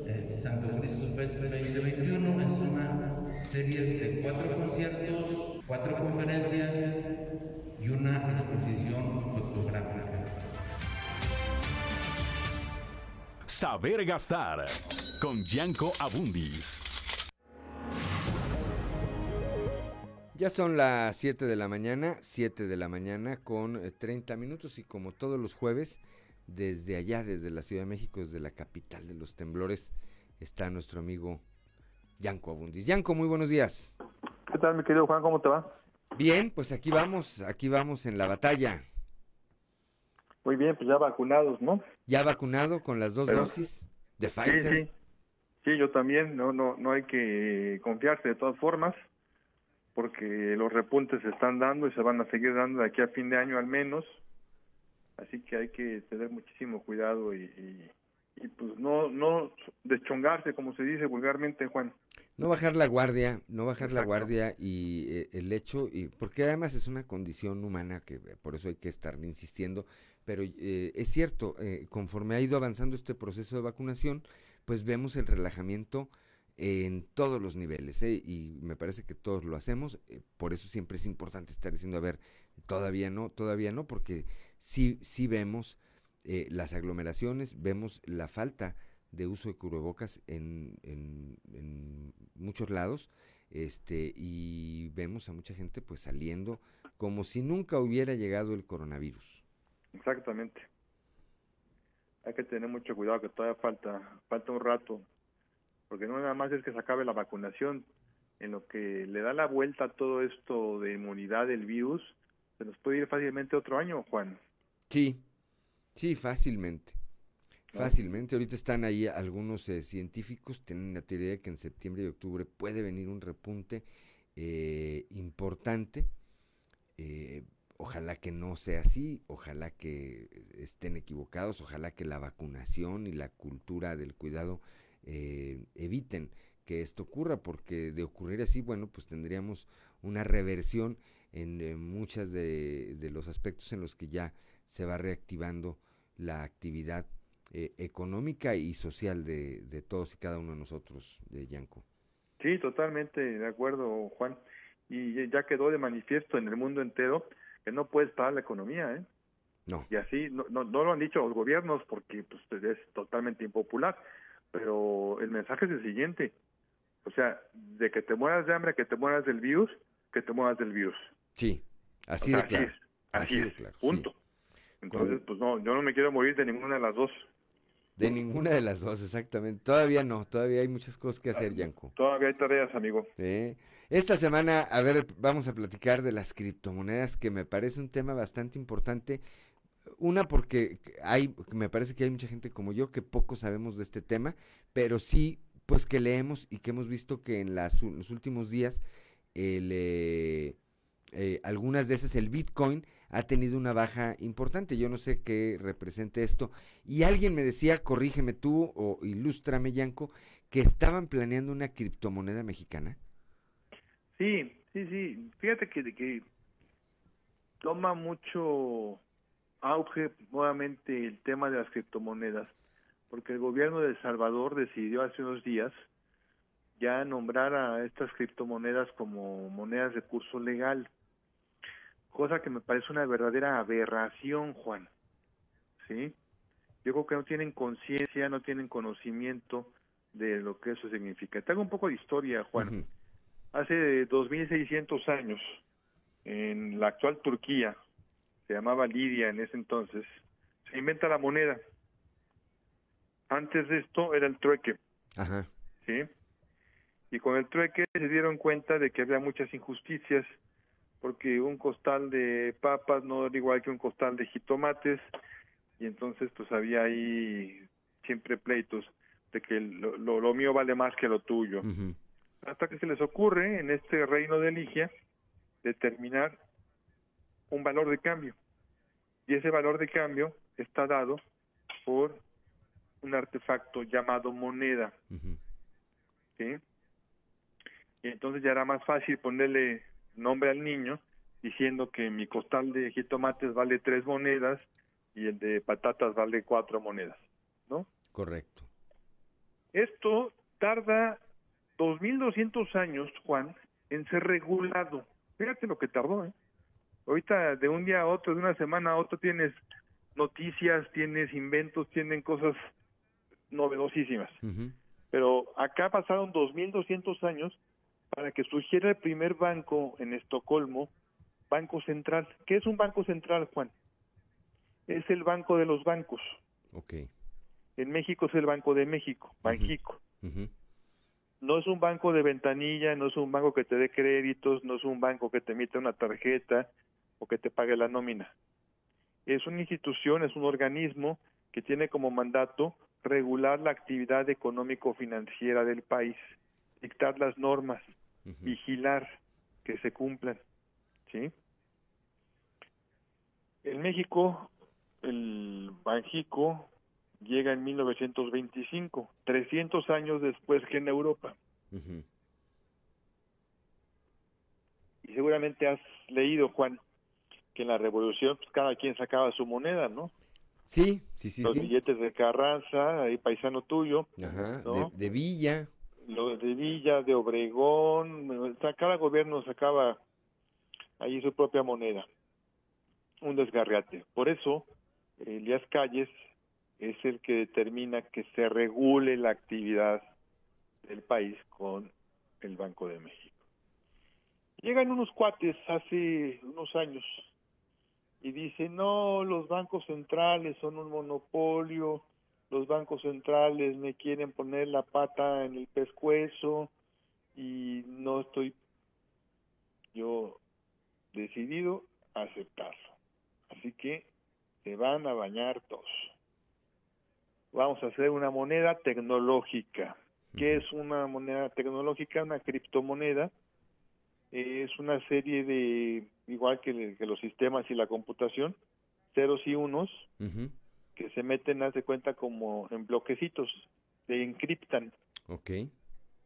eh, Santo Cristo 2021. Es una serie de cuatro conciertos, cuatro conferencias y una exposición fotográfica. Saber gastar con Gianco Abundis. Ya son las 7 de la mañana, 7 de la mañana con 30 minutos y como todos los jueves, desde allá, desde la Ciudad de México, desde la capital de los temblores, está nuestro amigo Yanko Abundis. Yanko, muy buenos días. ¿Qué tal, mi querido Juan? ¿Cómo te va? Bien, pues aquí vamos, aquí vamos en la batalla. Muy bien, pues ya vacunados, ¿no? Ya vacunado con las dos dosis de Pfizer. Sí, sí. yo también, no, no, no hay que confiarse de todas formas, porque los repuntes se están dando y se van a seguir dando de aquí a fin de año al menos. Así que hay que tener muchísimo cuidado y, y, pues no, no deschongarse, como se dice vulgarmente, Juan. No bajar la guardia, no bajar la guardia y eh, el hecho, y porque además es una condición humana que eh, por eso hay que estar insistiendo, pero eh, es cierto, conforme ha ido avanzando este proceso de vacunación, pues vemos el relajamiento en todos los niveles, y me parece que todos lo hacemos, por eso siempre es importante estar diciendo, a ver, todavía no, todavía no, porque sí, sí vemos las aglomeraciones, vemos la falta de uso de cubrebocas en, en, muchos lados este y vemos a mucha gente pues saliendo como si nunca hubiera llegado el coronavirus. Exactamente. Hay que tener mucho cuidado que todavía falta falta un rato porque no nada más es que se acabe la vacunación, en lo que le da la vuelta a todo esto de inmunidad del virus, se nos puede ir fácilmente otro año, Juan. Sí, sí, fácilmente. Fácilmente, ahorita están ahí algunos eh, científicos, tienen la teoría de que en septiembre y octubre puede venir un repunte eh, importante. Eh, ojalá que no sea así, ojalá que estén equivocados, ojalá que la vacunación y la cultura del cuidado eviten que esto ocurra, porque de ocurrir así, bueno, pues tendríamos una reversión en muchos de, de los aspectos en los que ya se va reactivando la actividad eh, económica y social de, de, todos y cada uno de nosotros, de Yanco. Sí, totalmente de acuerdo, Juan. Y ya quedó de manifiesto en el mundo entero que no puedes parar la economía, ¿eh? No. Y así, no, no, no lo han dicho los gobiernos porque pues, es totalmente impopular, pero el mensaje es el siguiente. O sea, de que te mueras de hambre, que te mueras del virus, que te mueras del virus. Sí, así de claro. Así, es, claro. punto. Entonces, pues no, yo no me quiero morir de ninguna de las dos. De ninguna de las dos, exactamente. Todavía no, todavía hay muchas cosas que hacer, Yanko. Todavía hay tareas, amigo. Esta semana, a ver, vamos a platicar de las criptomonedas, que me parece un tema bastante importante. Una, porque hay, me parece que hay mucha gente como yo que poco sabemos de este tema, pero sí, pues que leemos y que hemos visto que en, las, los últimos días, eh, eh, algunas esas, el Bitcoin, ha tenido una baja importante. Yo no sé qué represente esto. Y alguien me decía, corrígeme tú o ilústrame, Yanko, que estaban planeando una criptomoneda mexicana. Sí, sí, sí. Fíjate que toma mucho auge nuevamente el tema de las criptomonedas, porque el gobierno de El Salvador decidió hace unos días ya nombrar a estas criptomonedas como monedas de curso legal cosa que me parece una verdadera aberración, Juan. ¿Sí? Yo creo que no tienen conciencia, no tienen conocimiento de lo que eso significa. Te hago un poco de historia, Juan. Hace 2600 años, en la actual Turquía, se llamaba Lidia en ese entonces, se inventa la moneda. Antes de esto era el trueque. Ajá. ¿Sí? Y con el trueque se dieron cuenta de que había muchas injusticias porque un costal de papas no era igual que un costal de jitomates y entonces pues había ahí siempre pleitos de que lo, lo, mío vale más que lo tuyo. Hasta que se les ocurre en este reino de Ligia determinar un valor de cambio. Y ese valor de cambio está dado por un artefacto llamado moneda. ¿Sí? Y entonces ya era más fácil ponerle nombre al niño diciendo que mi costal de jitomates vale tres monedas y el de patatas vale cuatro monedas, ¿no? Correcto. Esto tarda 2.200 años, Juan, en ser regulado. Fíjate lo que tardó, ¿eh? Ahorita de un día a otro, de una semana a otra tienes noticias, tienes inventos, tienen cosas novedosísimas. Pero acá pasaron 2.200 años para que surgiera el primer banco en Estocolmo, Banco Central. ¿Qué es un banco central, Juan? Es el banco de los bancos. Ok. En México es el Banco de México, Banjico. No es un banco de ventanilla, no es un banco que te dé créditos, no es un banco que te emita una tarjeta o que te pague la nómina. Es una institución, es un organismo que tiene como mandato regular la actividad económico-financiera del país, dictar las normas, vigilar que se cumplan. ¿sí? En México, el Banjico llega en 1925, 300 años después que en Europa. Y seguramente has leído, Juan, que en la revolución pues, cada quien sacaba su moneda, ¿no? Sí, sí, sí. Los billetes de Carranza, ahí paisano tuyo. Ajá, de, Villa. Los de Villa, de Obregón, cada gobierno sacaba ahí su propia moneda. Un desgarriate. Por eso, Elías Calles es el que determina que se regule la actividad del país con el Banco de México. Llegan unos cuates hace unos años y dice, no, los bancos centrales son un monopolio, los bancos centrales me quieren poner la pata en el pescuezo y no estoy yo decidido a aceptarlo. Así que se van a bañar todos. Vamos a hacer una moneda tecnológica. ¿Qué es una moneda tecnológica? Una criptomoneda es una serie de, igual que, los sistemas y la computación, ceros y unos, que se meten, haz de cuenta, como en bloquecitos, se encriptan. Ok.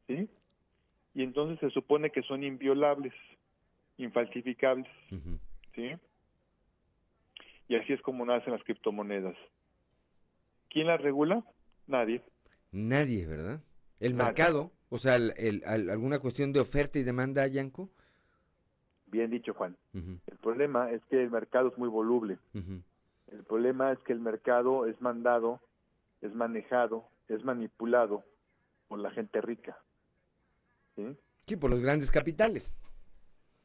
¿Sí? Y entonces se supone que son inviolables, infalsificables. ¿Sí? Y así es como nacen las criptomonedas. ¿Quién las regula? Nadie. Nadie, ¿verdad? El mercado. O sea, el, ¿alguna cuestión de oferta y demanda, Yanko? Bien dicho, Juan. El problema es que el mercado es muy voluble. El problema es que el mercado es mandado, es manejado, es manipulado por la gente rica. ¿Sí? Sí, por los grandes capitales.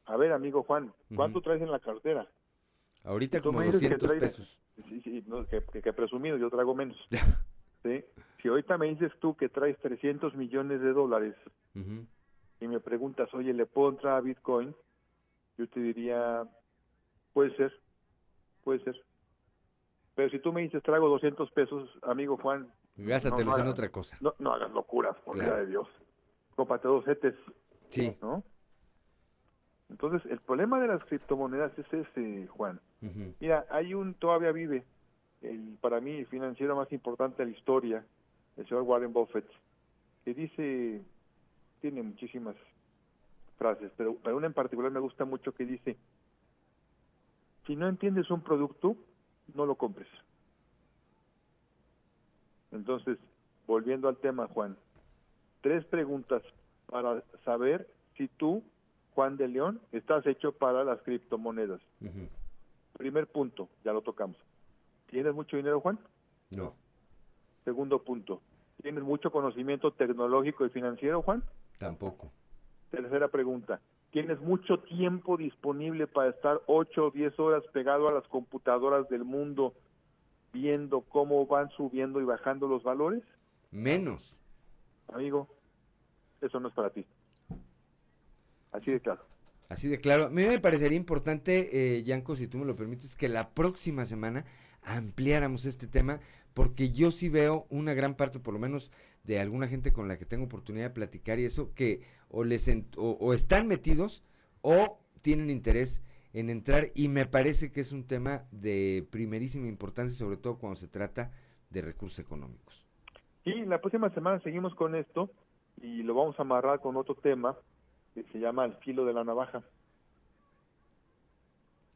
A ver, amigo Juan, ¿cuánto traes en la cartera? Ahorita como 200 pesos. Sí, sí, que, que, presumido, yo traigo menos. ¿Sí? Si ahorita me dices tú que traes 300 millones de dólares y me preguntas, oye, ¿le puedo entrar a Bitcoin? Yo te diría, puede ser, puede ser. Pero si tú me dices, traigo 200 pesos, amigo Juan. Gástatelos en otra cosa. No, no hagas locuras, por claro. de Dios. Cópate dos setes. Sí. ¿No? Entonces, el problema de las criptomonedas es ese, Juan. Mira, hay un, todavía vive, el para mí, el financiero más importante de la historia, el señor Warren Buffett, que dice, tiene muchísimas frases, pero, pero una en particular me gusta mucho que dice, si no entiendes un producto, no lo compres. Entonces, volviendo al tema, Juan, tres preguntas para saber si tú, Juan de León, estás hecho para las criptomonedas. Primer punto, ya lo tocamos. ¿Tienes mucho dinero, Juan? No. Segundo punto, ¿tienes mucho conocimiento tecnológico y financiero, Juan? Tampoco. Tercera pregunta, ¿tienes mucho tiempo disponible para estar 8 o 10 horas pegado a las computadoras del mundo viendo cómo van subiendo y bajando los valores? Menos. Amigo, eso no es para ti. Así de claro. Así de claro. A mí me parecería importante, eh, Yanko, si tú me lo permites, que la próxima semana ampliáramos este tema, porque yo sí veo una gran parte, por lo menos de alguna gente con la que tengo oportunidad de platicar y eso, que o, les o, están metidos o tienen interés en entrar y me parece que es un tema de primerísima importancia, sobre todo cuando se trata de recursos económicos. Y la próxima semana seguimos con esto y lo vamos a amarrar con otro tema que se llama el filo de la navaja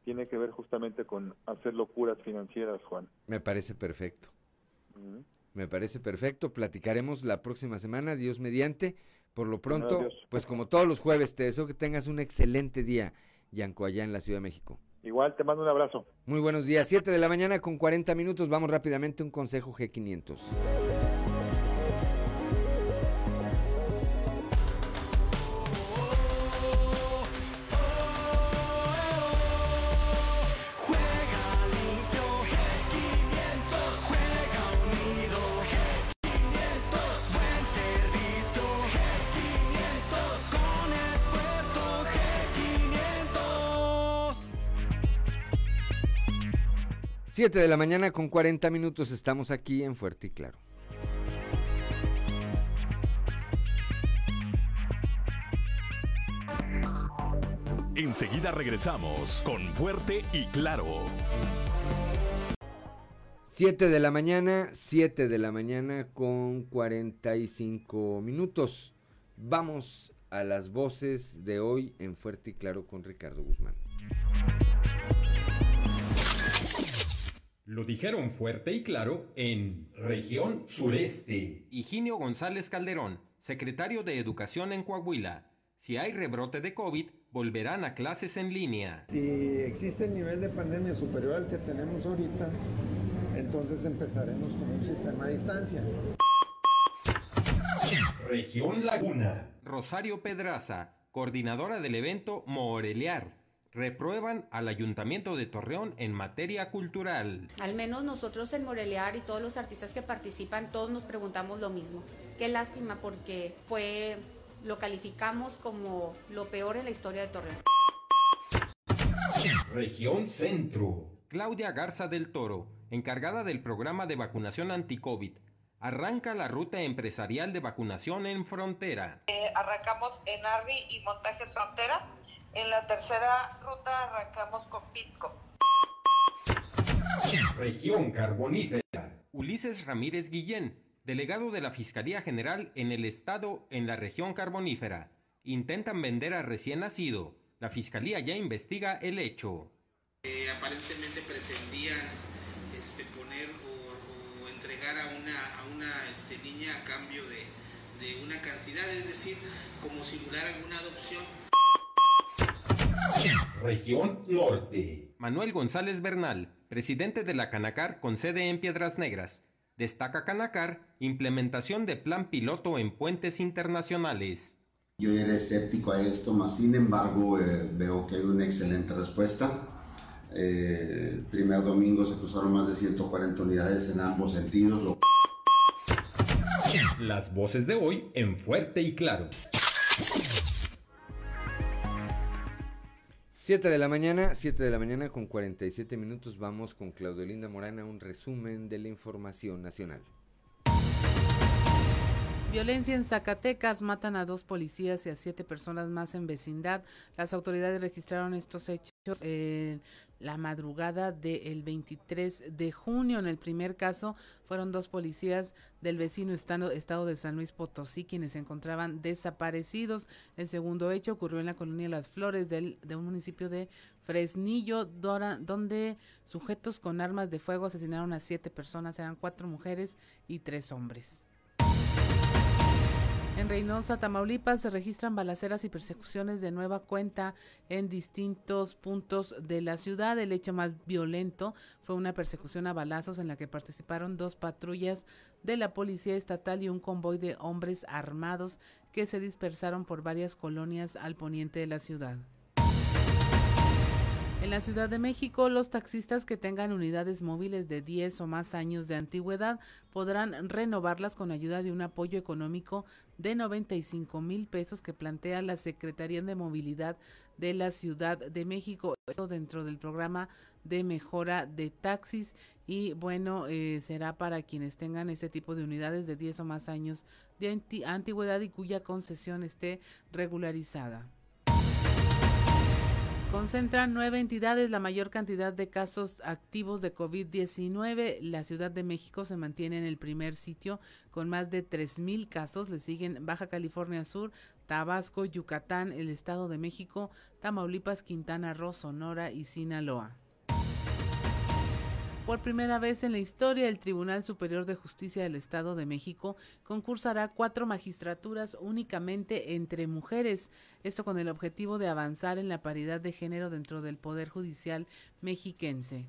tiene que ver justamente con hacer locuras financieras, Juan. Me parece perfecto. Me parece perfecto. Platicaremos la próxima semana, Dios mediante. Por lo pronto, pues como todos los jueves, te deseo que tengas un excelente día, Yanco, allá en la Ciudad de México. Igual, te mando un abrazo. Muy buenos días. Siete de la mañana con 40 minutos. Vamos rápidamente a un consejo G500. 7 de la mañana con 40 minutos estamos aquí en Fuerte y Claro. Enseguida regresamos con Fuerte y Claro. 7 de la mañana, 7 de la mañana con 45 minutos. Vamos a las voces de hoy en Fuerte y Claro con Ricardo Guzmán. Lo dijeron fuerte y claro en región sureste. Higinio González Calderón, secretario de Educación en Coahuila. Si hay rebrote de COVID, volverán a clases en línea. Si existe el nivel de pandemia superior al que tenemos ahorita, entonces empezaremos con un sistema a distancia. Región Laguna. Rosario Pedraza, coordinadora del evento Morelear reprueban al Ayuntamiento de Torreón en materia cultural. Al menos nosotros en Morelear y todos los artistas que participan, todos nos preguntamos lo mismo. Qué lástima porque fue lo calificamos como lo peor en la historia de Torreón. Región Centro. Claudia Garza del Toro, encargada del programa de vacunación anti-COVID, arranca la ruta empresarial de vacunación en frontera. Eh, arrancamos en Arri y Montajes Frontera en la tercera ruta arrancamos con Pitco. Región Carbonífera. Ulises Ramírez Guillén, delegado de la Fiscalía General en el Estado en la región carbonífera. Intentan vender a recién nacido. La Fiscalía ya investiga el hecho. Eh, aparentemente pretendían este, poner o, entregar a una, a una este, niña a cambio de, de una cantidad, es decir, como simular alguna adopción Región Norte. Manuel González Bernal, presidente de la Canacar con sede en Piedras Negras. Destaca Canacar implementación de plan piloto en puentes internacionales. Yo era escéptico a esto, mas sin embargo eh, veo que hay una excelente respuesta. Eh, el primer domingo se cruzaron más de 140 unidades en ambos sentidos. Las voces de hoy en fuerte y claro. 7 de la mañana, 7 de la mañana con 47 minutos vamos con Claudio Linda Morana, un resumen de la información nacional. Violencia en Zacatecas, matan a dos policías y a siete personas más en vecindad. Las autoridades registraron estos hechos en la madrugada del 23 de junio. En el primer caso fueron dos policías del vecino estado, estado de San Luis Potosí quienes se encontraban desaparecidos. El segundo hecho ocurrió en la colonia Las Flores del, de un municipio de Fresnillo, Dora, donde sujetos con armas de fuego asesinaron a siete personas, eran cuatro mujeres y tres hombres. En Reynosa, Tamaulipas, se registran balaceras y persecuciones de nueva cuenta en distintos puntos de la ciudad. El hecho más violento fue una persecución a balazos en la que participaron dos patrullas de la Policía Estatal y un convoy de hombres armados que se dispersaron por varias colonias al poniente de la ciudad. En la Ciudad de México, los taxistas que tengan unidades móviles de 10 o más años de antigüedad podrán renovarlas con ayuda de un apoyo económico de 95 mil pesos que plantea la Secretaría de Movilidad de la Ciudad de México. Esto dentro del programa de mejora de taxis y bueno, eh, será para quienes tengan ese tipo de unidades de 10 o más años de antigüedad y cuya concesión esté regularizada. Concentran nueve entidades la mayor cantidad de casos activos de COVID-19. La Ciudad de México se mantiene en el primer sitio con más de tres mil casos. Le siguen Baja California Sur, Tabasco, Yucatán, el Estado de México, Tamaulipas, Quintana Roo, Sonora y Sinaloa. Por primera vez en la historia, el Tribunal Superior de Justicia del Estado de México concursará cuatro magistraturas únicamente entre mujeres, esto con el objetivo de avanzar en la paridad de género dentro del Poder Judicial mexiquense.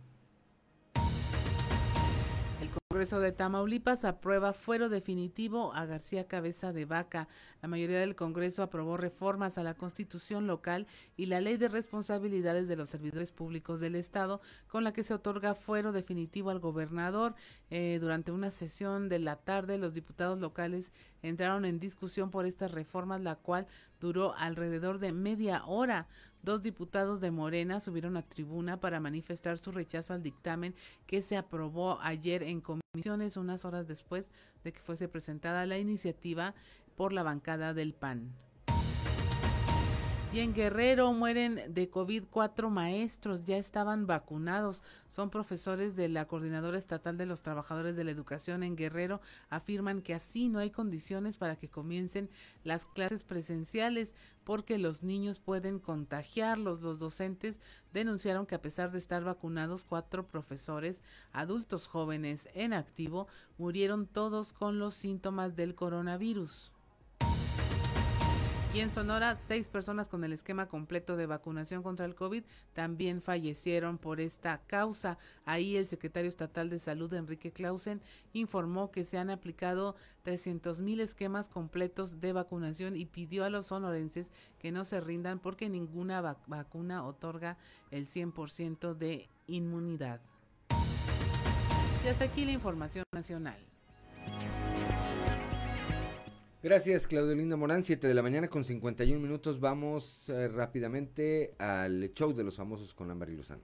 Congreso de Tamaulipas aprueba fuero definitivo a García Cabeza de Vaca. La mayoría del Congreso aprobó reformas a la Constitución local y la Ley de Responsabilidades de los Servidores Públicos del Estado, con la que se otorga fuero definitivo al gobernador. Eh, durante una sesión de la tarde, los diputados locales entraron en discusión por estas reformas, la cual duró alrededor de media hora. Dos diputados de Morena subieron a tribuna para manifestar su rechazo al dictamen que se aprobó ayer en comisiones unas horas después de que fuese presentada la iniciativa por la bancada del PAN. Y en Guerrero mueren de COVID cuatro maestros, ya estaban vacunados. Son profesores de la Coordinadora Estatal de los Trabajadores de la Educación en Guerrero. Afirman que así no hay condiciones para que comiencen las clases presenciales porque los niños pueden contagiarlos. Los docentes denunciaron que a pesar de estar vacunados, cuatro profesores, adultos jóvenes en activo, murieron todos con los síntomas del coronavirus. Y en Sonora, seis personas con el esquema completo de vacunación contra el COVID también fallecieron por esta causa. Ahí el secretario estatal de salud, Enrique Clausen, informó que se han aplicado 300 mil esquemas completos de vacunación y pidió a los sonorenses que no se rindan porque ninguna vacuna otorga el 100% de inmunidad. Y hasta aquí la información nacional. Gracias, Claudio Linda Morán. 7 de la mañana con 51 minutos. Vamos eh, rápidamente al show de los famosos con Ámbar y Lozano.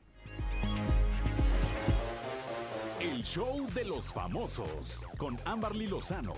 El show de los famosos con Amberly Lozano.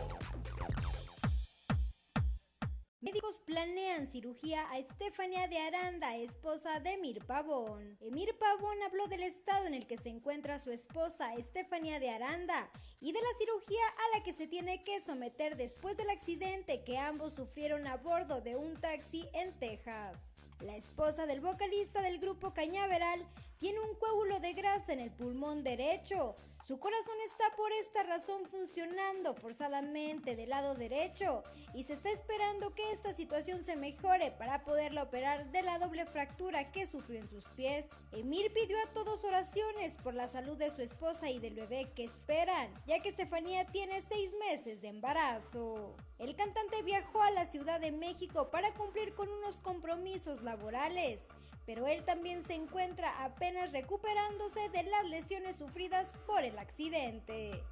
Médicos planean cirugía a Estefania de Aranda, esposa de Emir Pavón. Emir Pavón habló del estado en el que se encuentra su esposa, Estefania de Aranda, y de la cirugía a la que se tiene que someter después del accidente que ambos sufrieron a bordo de un taxi en Texas. La esposa del vocalista del grupo Cañaveral tiene un coágulo de grasa en el pulmón derecho. Su corazón está por esta razón funcionando forzadamente del lado derecho y se está esperando que esta situación se mejore para poderla operar de la doble fractura que sufrió en sus pies. Emir pidió a todos oraciones por la salud de su esposa y del bebé que esperan, ya que Estefanía tiene seis meses de embarazo. El cantante viajó a la Ciudad de México para cumplir con unos compromisos laborales pero él también se encuentra apenas recuperándose de las lesiones sufridas por el accidente.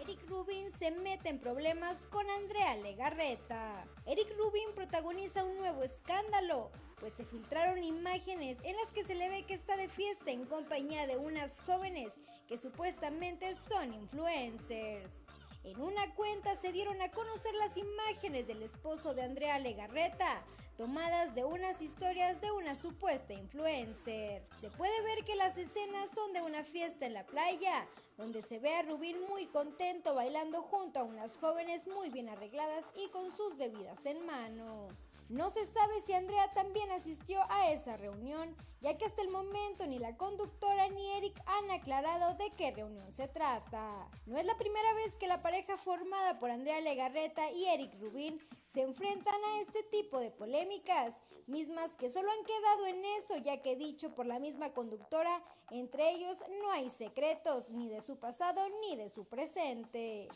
Eric Rubin se mete en problemas con Andrea Legarreta. Eric Rubin protagoniza un nuevo escándalo, pues se filtraron imágenes en las que se le ve que está de fiesta en compañía de unas jóvenes que supuestamente son influencers. En una cuenta se dieron a conocer las imágenes del esposo de Andrea Legarreta, tomadas de unas historias de una supuesta influencer. Se puede ver que las escenas son de una fiesta en la playa, donde se ve a Rubín muy contento bailando junto a unas jóvenes muy bien arregladas y con sus bebidas en mano. No se sabe si Andrea también asistió a esa reunión, ya que hasta el momento ni la conductora ni Eric han aclarado de qué reunión se trata. No es la primera vez que la pareja formada por Andrea Legarreta y Eric Rubin se enfrentan a este tipo de polémicas, mismas que solo han quedado en eso, ya que dicho por la misma conductora, entre ellos no hay secretos ni de su pasado ni de su presente.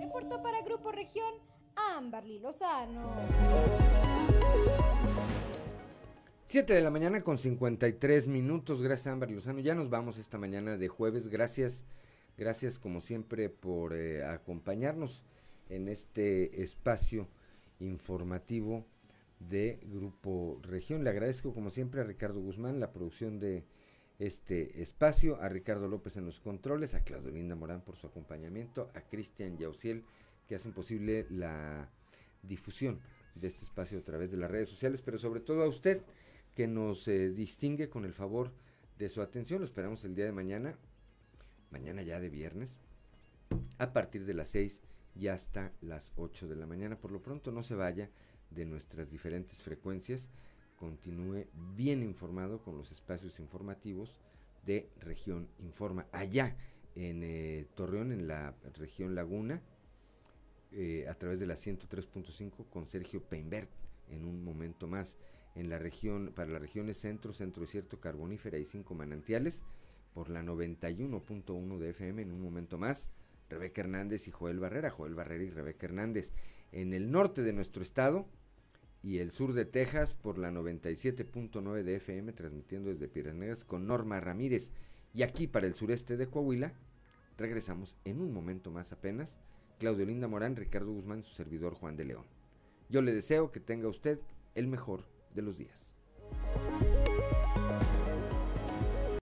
Reportó para Grupo Región Amberly Lozano. 7 de la mañana con 53 minutos. Gracias, Amber Lozano. Ya nos vamos esta mañana de jueves. Gracias, gracias como siempre por eh, acompañarnos en este espacio informativo de Grupo Región. Le agradezco como siempre a Ricardo Guzmán la producción de este espacio, a Ricardo López en los controles, a Claudio Linda Morán por su acompañamiento, a Cristian Yauciel que hacen posible la difusión de este espacio a través de las redes sociales, pero sobre todo a usted que nos eh, distingue con el favor de su atención. Lo esperamos el día de mañana, mañana ya de viernes, a partir de las 6 y hasta las 8 de la mañana. Por lo pronto no se vaya de nuestras diferentes frecuencias continúe bien informado con los espacios informativos de Región Informa. Allá en eh, Torreón, en la región Laguna, eh, a través de la 103.5 con Sergio Peinbert en un momento más. En la región, para las regiones centro, centro desierto, carbonífera y cinco manantiales, por la 91.1 de FM en un momento más. Rebeca Hernández y Joel Barrera, Joel Barrera y Rebeca Hernández. En el norte de nuestro estado, y el sur de Texas por la 97.9 de FM, transmitiendo desde Piedras Negras con Norma Ramírez. Y aquí para el sureste de Coahuila, Regresamos en un momento más apenas. Claudio Linda Morán, Ricardo Guzmán, su servidor Juan de León. Yo le deseo que tenga usted el mejor de los días.